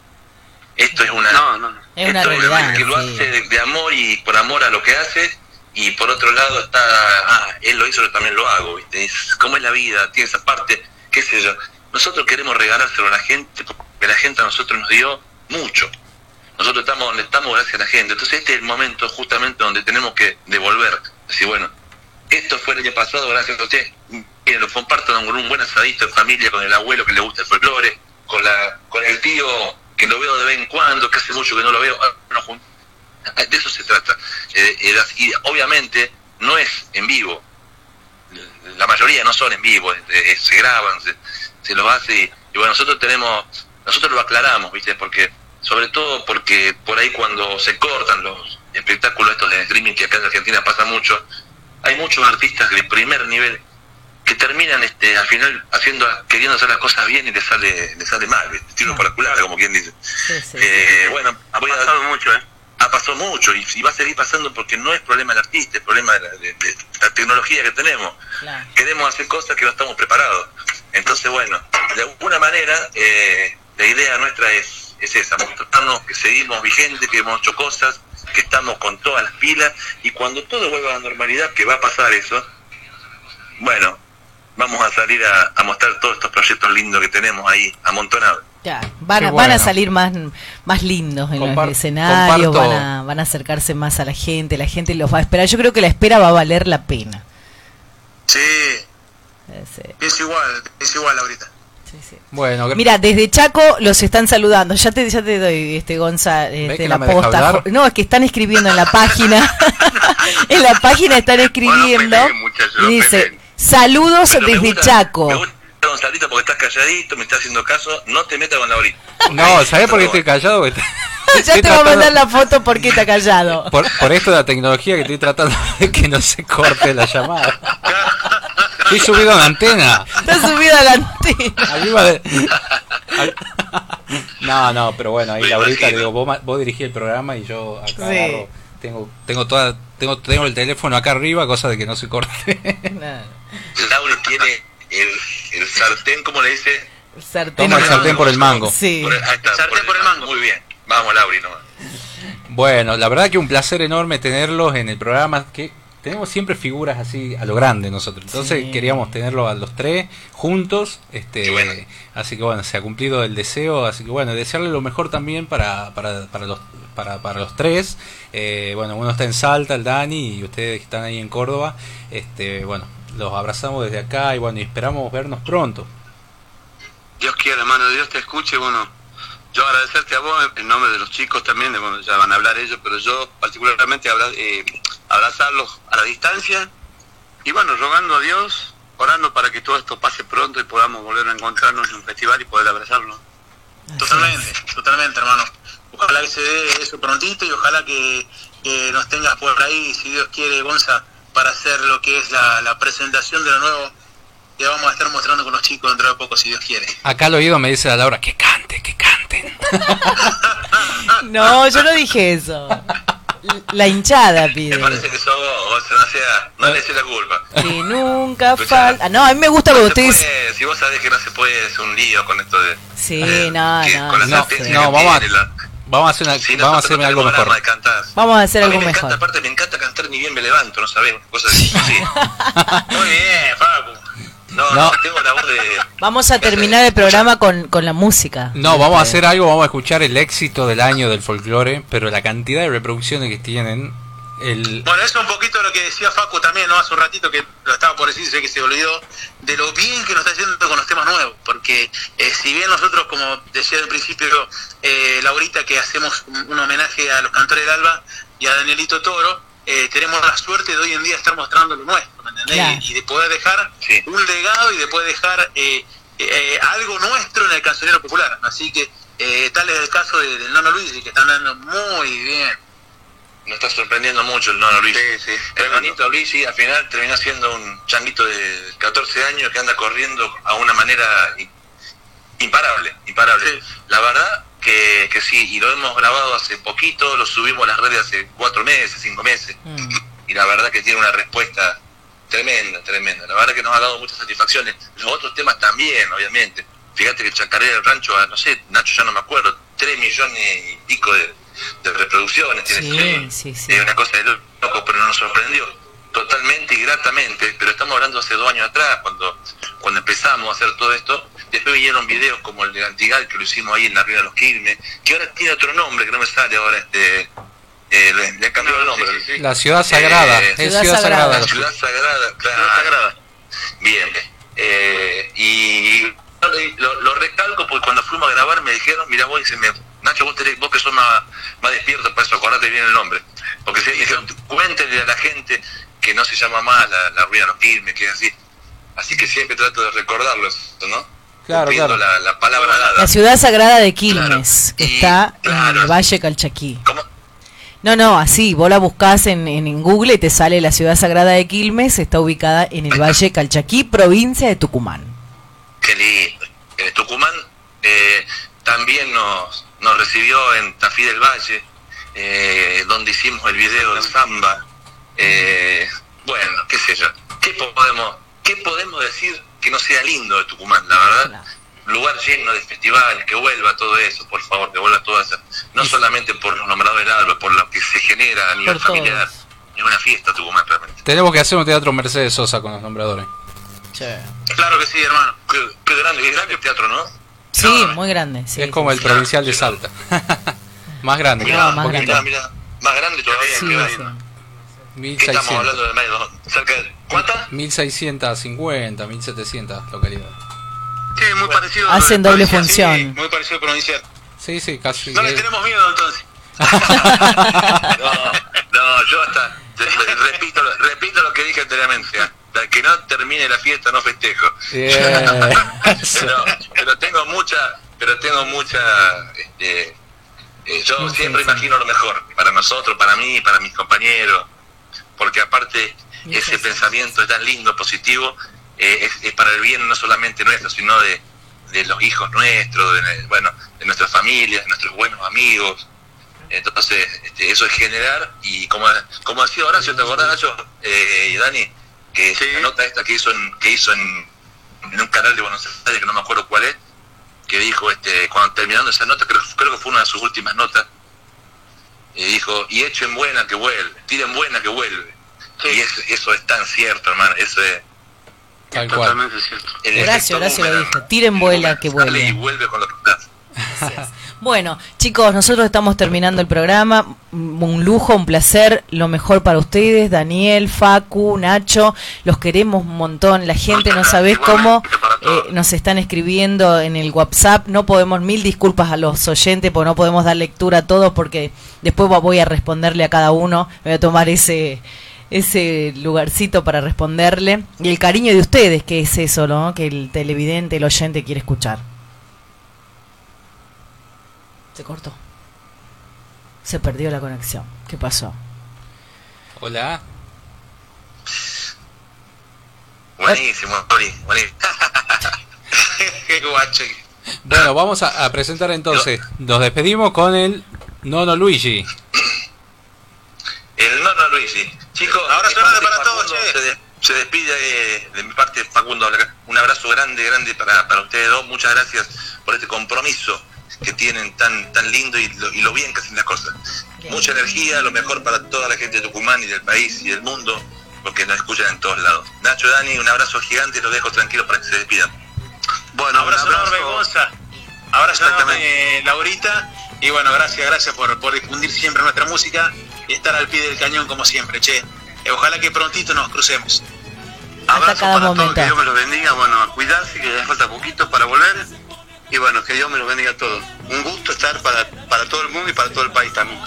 Esto es una, Es una esto es realidad, que lo sí. hace de, de amor y por amor a lo que hace, y por otro lado está, ah, él lo hizo, yo también lo hago, ¿viste? Es, ¿Cómo es la vida? Tiene esa parte, qué sé yo. Nosotros queremos regalárselo a la gente, porque la gente a nosotros nos dio mucho. Nosotros estamos donde estamos gracias a la gente. Entonces este es el momento justamente donde tenemos que devolver. Decir, bueno, esto fue el año pasado, gracias a usted. Miren, lo comparto con un buen asadito de familia, con el abuelo que le gusta el folclore, con la, con el tío que lo veo de vez en cuando, que hace mucho que no lo veo. Ah, De eso se trata. Eh, eh, y obviamente no es en vivo. La mayoría no son en vivo, eh, eh, se graban, se, se lo hace. Y, y bueno, nosotros tenemos, nosotros lo aclaramos, ¿viste? Porque, sobre todo porque por ahí cuando se cortan los espectáculos estos de streaming, que acá en Argentina pasa mucho, hay muchos artistas de primer nivel que terminan este al final haciendo queriendo hacer las cosas bien y le sale le sale mal tiro por la culata como quien dice. Eh, bueno ha pasado mucho ¿eh? ha pasado mucho y, y va a seguir pasando porque no es problema del artista es problema de la, de- de la tecnología que tenemos. Queremos hacer cosas que no estamos preparados. Entonces bueno de alguna manera eh, la idea nuestra es es esa mostrarnos que seguimos vigentes que hemos hecho cosas que estamos con todas las pilas y cuando todo vuelva a la normalidad que va a pasar eso bueno, vamos a salir a, a mostrar todos estos proyectos lindos que tenemos ahí amontonados. Ya, van, a, van a salir más, más lindos en Compar- los escenarios, van a, van a acercarse más a la gente, la gente los va a esperar. Yo creo que la espera va a valer la pena. Sí, pienso igual, pienso igual ahorita. Bueno, Mira, desde Chaco los están saludando. Ya te, ya te doy, este Gonza, este, la no posta. No, es que están escribiendo en la página. en la página están escribiendo. y dice, saludos Pero me desde gusta- Chaco. Me gusta Gonzalito porque estás calladito, me está haciendo caso, no te metas con la orilla. no, ¿sabés por qué estoy callado? Porque ya estoy te va a mandar la foto porque está callado. Por, por esto de la tecnología que estoy tratando de que no se corte la llamada. Estoy subido a la antena. Está subido a la de... No, no, pero bueno, ahí Laurita le digo, vos, vos dirigís el programa y yo acá Sí. agarro- tengo, tengo toda, tengo, tengo el teléfono acá arriba, cosa de que no se corte. Lauri tiene el, el sartén, ¿cómo le dice? Sartén Toma el sartén por el mango. Sí. Por el, ahí está, sartén por el mango. Muy bien. Vamos, Lauri, nomás. Bueno, la verdad que un placer enorme tenerlos en el programa. que Tenemos siempre figuras así a lo grande nosotros. Entonces Sí. queríamos tenerlos a los tres juntos. Este, Así que bueno, se ha cumplido el deseo. Así que bueno, desearle lo mejor también para, para, para, los, para, para los tres. Eh, bueno, uno está en Salta, el Dani, y ustedes que están ahí en Córdoba. Este, bueno, los abrazamos desde acá y bueno, y esperamos vernos pronto. Dios quiera, hermano, Dios te escuche, bueno, yo agradecerte a vos en nombre de los chicos también, de- bueno, ya van a hablar ellos, pero yo particularmente abra- eh, abrazarlos a la distancia y bueno, rogando a Dios, orando para que todo esto pase pronto y podamos volver a encontrarnos en un festival y poder abrazarlos. Totalmente, totalmente, hermano. Ojalá que se dé eso prontito y ojalá que, que nos tengas por ahí, si Dios quiere, Gonza, para hacer lo que es la, la presentación de lo nuevo que vamos a estar mostrando con los chicos dentro de poco, si Dios quiere. Acá al oído me dice la Laura que cante, que canten. No, yo no dije eso. La hinchada pide. Me parece que sos vos, no, sea, no le eches la culpa. Que nunca falta. No, a mí me gusta no se ustedes. puede, si vos sabés que no se puede, es un lío con esto de... Sí, no, que no. con la No, sentencia no, vamos a, la- vamos a hacer, una- Sí, vamos a hacer algo mejor. drama de cantar. Vamos a hacer A algo mí me mejor. encanta, aparte me encanta cantar ni bien me levanto, ¿no sabés? Cosas así. Muy bien, Facu. No, No. tengo la voz de... Vamos a terminar el programa con, con la música. No, vamos a hacer algo, vamos a escuchar el éxito del año del folclore, pero la cantidad de reproducciones que tienen, el... Bueno, eso es un poquito lo que decía Facu también, ¿no? Hace un ratito que lo estaba por decir, sé que se olvidó, de lo bien que nos está haciendo con los temas nuevos. Porque eh, si bien nosotros, como decía al principio eh, Laurita, que hacemos un, un homenaje a los cantores del Alba y a Danielito Toro, eh, tenemos la suerte de hoy en día estar mostrando lo nuestro, ¿me entendés? Claro. Y, y de poder dejar un legado y de poder dejar eh, eh, algo nuestro en el cancionero popular. Así que eh, tal es el caso de- del Nono Luis, que están dando muy bien. Nos está sorprendiendo mucho el nono Luis. el nonito Luis al final terminó siendo un changuito de 14 años que anda corriendo a una manera imparable, imparable. La verdad que, que sí, y lo hemos grabado hace poquito, lo subimos a las redes hace cuatro meses, cinco meses, y la verdad que tiene una respuesta tremenda, tremenda. La verdad que nos ha dado muchas satisfacciones. Los otros temas también, obviamente. Fíjate que Chacarera del Rancho, ah, no sé, Nacho ya no me acuerdo, tres millones y pico de, de reproducciones. tiene Sí, streaming. sí, sí. Es una cosa de loco, pero nos sorprendió totalmente y gratamente. Pero estamos hablando hace dos años atrás, cuando, cuando empezamos a hacer todo esto. Después vinieron videos como el de Antigal, que lo hicimos ahí en la Río de los Quilmes, que ahora tiene otro nombre que no me sale ahora. este eh, le, le cambió el nombre. La ciudad sagrada, Eh, es ciudad sagrada. La ciudad sagrada, claro. Bien. Eh, y lo, lo recalco porque cuando fuimos a grabar me dijeron, mira vos, dice, me, Nacho, vos, tenés- vos que sos más, más despierto para eso, acordate bien el nombre. Porque se dijeron, cuéntenle a la gente que no se llama más la, la ruina de los Quilmes, que es así. Así que siempre trato de recordarlo, eso, ¿no? Claro, Cumpliendo claro. La, la palabra dada. La ciudad sagrada de Quilmes, que está en el Valle Calchaquí. No, no, así, vos la buscás en, en, en Google y te sale la ciudad sagrada de Quilmes, está ubicada en el Valle Calchaquí, provincia de Tucumán. Qué lindo. Eh, Tucumán eh, también nos, nos recibió en Tafí del Valle, eh, donde hicimos el video de Samba. Eh, bueno, qué sé yo. ¿Qué podemos, ¿Qué podemos decir que no sea lindo de Tucumán, la verdad? Lugar lleno de festivales, que vuelva todo eso, por favor, que vuelva todo eso. No solamente por los nombrados del Alba, por lo que se genera a nivel Por familiar. Es una fiesta Tucumán realmente. Tenemos que hacer un teatro Mercedes Sosa con los nombradores. Claro que sí, hermano. Qué, qué grande, qué grande el teatro, ¿no? Sí, muy grande. sí, es como sí, el sí. provincial de Salta. más grande. Mirá, más poquito. Mirá, mirá, más grande todavía. Sí, qué sí. grande. ¿Qué estamos 1600. hablando de medio? ¿Cerca de cuántas? 1650, 1700 localidades. Sí, muy parecido. Hacen a- doble provincia, función. Sí, muy parecido provincial. Sí, sí, casi. No le tenemos miedo entonces. No, no, yo hasta re- repito, lo- repito lo que dije anteriormente. Hasta que no termine la fiesta no festejo. Bien. pero, pero tengo mucha, pero tengo mucha, este, eh, yo siempre imagino lo mejor para nosotros, para mí, para mis compañeros, porque aparte ese pensamiento es tan lindo, positivo, eh, es, es para el bien no solamente nuestro, sino de, de los hijos nuestros, de, bueno, de nuestras familias, de nuestros buenos amigos. Entonces, este, eso es generar, y como, como decía Horacio, ¿te acordás, Nacho? Eh, y Dani, que la nota esta que hizo en, que hizo en, en un canal de Buenos Aires, que no me acuerdo cuál es, que dijo, este, cuando terminando esa nota, creo, creo que fue una de sus últimas notas, y dijo, y echen buena que vuelve, tiren buena que vuelve. Y eso, eso es tan cierto, hermano, eso es... Tal cual. Totalmente cierto. Horacio, Horacio lo dijo. Tiren vuela que Sale y vuelve. vuelve con lo que das. Bueno, chicos, nosotros estamos terminando el programa. Un lujo, un placer, lo mejor para ustedes, Daniel, Facu, Nacho, los queremos un montón. La gente no sabés cómo eh, nos están escribiendo en el WhatsApp. No podemos, mil disculpas a los oyentes, porque no podemos dar lectura a todos, porque después voy a responderle a cada uno. Me voy a tomar ese ese lugarcito para responderle y el cariño de ustedes que es eso ¿no? que el televidente el oyente quiere escuchar se cortó. Se perdió la conexión. ¿Qué pasó? Hola. Buenísimo, Tori, buenísimo. Qué guacho. Bueno, vamos a, a presentar entonces. Nos despedimos con el Nono Luigi. El nono Luigi. Chicos, se grande para todos, che. Se, de- se despide eh, de mi parte Facundo. Un abrazo grande, grande para, para ustedes dos. Muchas gracias por este compromiso que tienen tan tan lindo y lo, y lo bien que hacen las cosas. Mucha energía, lo mejor para toda la gente de Tucumán y del país y del mundo, porque nos escuchan en todos lados. Nacho, Dani, un abrazo gigante y los dejo tranquilos para que se despidan. Bueno, abrazo, un abrazo. enorme, Gonza. Abrazo enorme, Laurita. Y bueno, gracias, gracias por, por difundir siempre nuestra música y estar al pie del cañón como siempre, che. Eh, ojalá que prontito nos crucemos. Abrazo cada para todos, momento. que Dios me los bendiga, bueno, a cuidarse, que ya falta poquito para volver. Y bueno, que Dios me los bendiga a todos. Un gusto estar para, para todo el mundo y para todo el país también.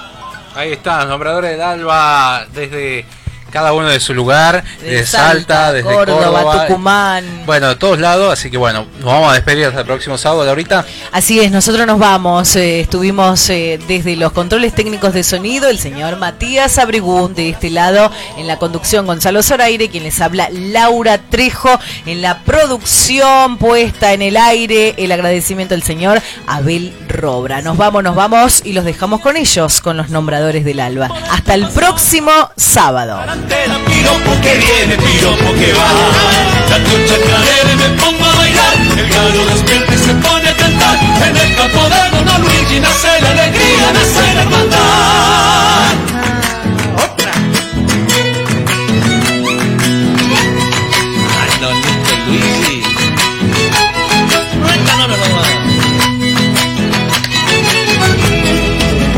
Ahí están, nombradores del Alba desde cada uno de su lugar, De de Salta, Salta, desde Córdoba, Córdoba, Tucumán. Bueno, de todos lados, así que bueno, nos vamos a despedir hasta el próximo sábado, ahorita. Así es, nosotros nos vamos. eh, estuvimos eh, desde los controles técnicos de sonido, el señor Matías Abrigún, de este lado, en la conducción Gonzalo Zoraire, quien les habla Laura Trejo, en la producción puesta en el aire, el agradecimiento al señor Abel Robra. Nos vamos, nos vamos y los dejamos con ellos, con los nombradores del alba. Hasta el próximo sábado. Piropo que viene, piropo que va. Date un chacarero y me pongo a bailar. El gallo despierta y se pone a cantar. En el campo de Don Luigi nace la alegría, nace la hermandad. Otra. Ay, Luigi.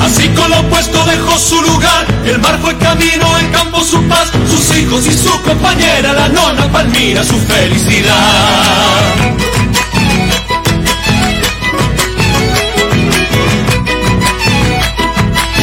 Así con lo opuesto dejó su lugar, el mar fue camino, el campo su paz, sus hijos y su compañera, la nona Palmira, su felicidad.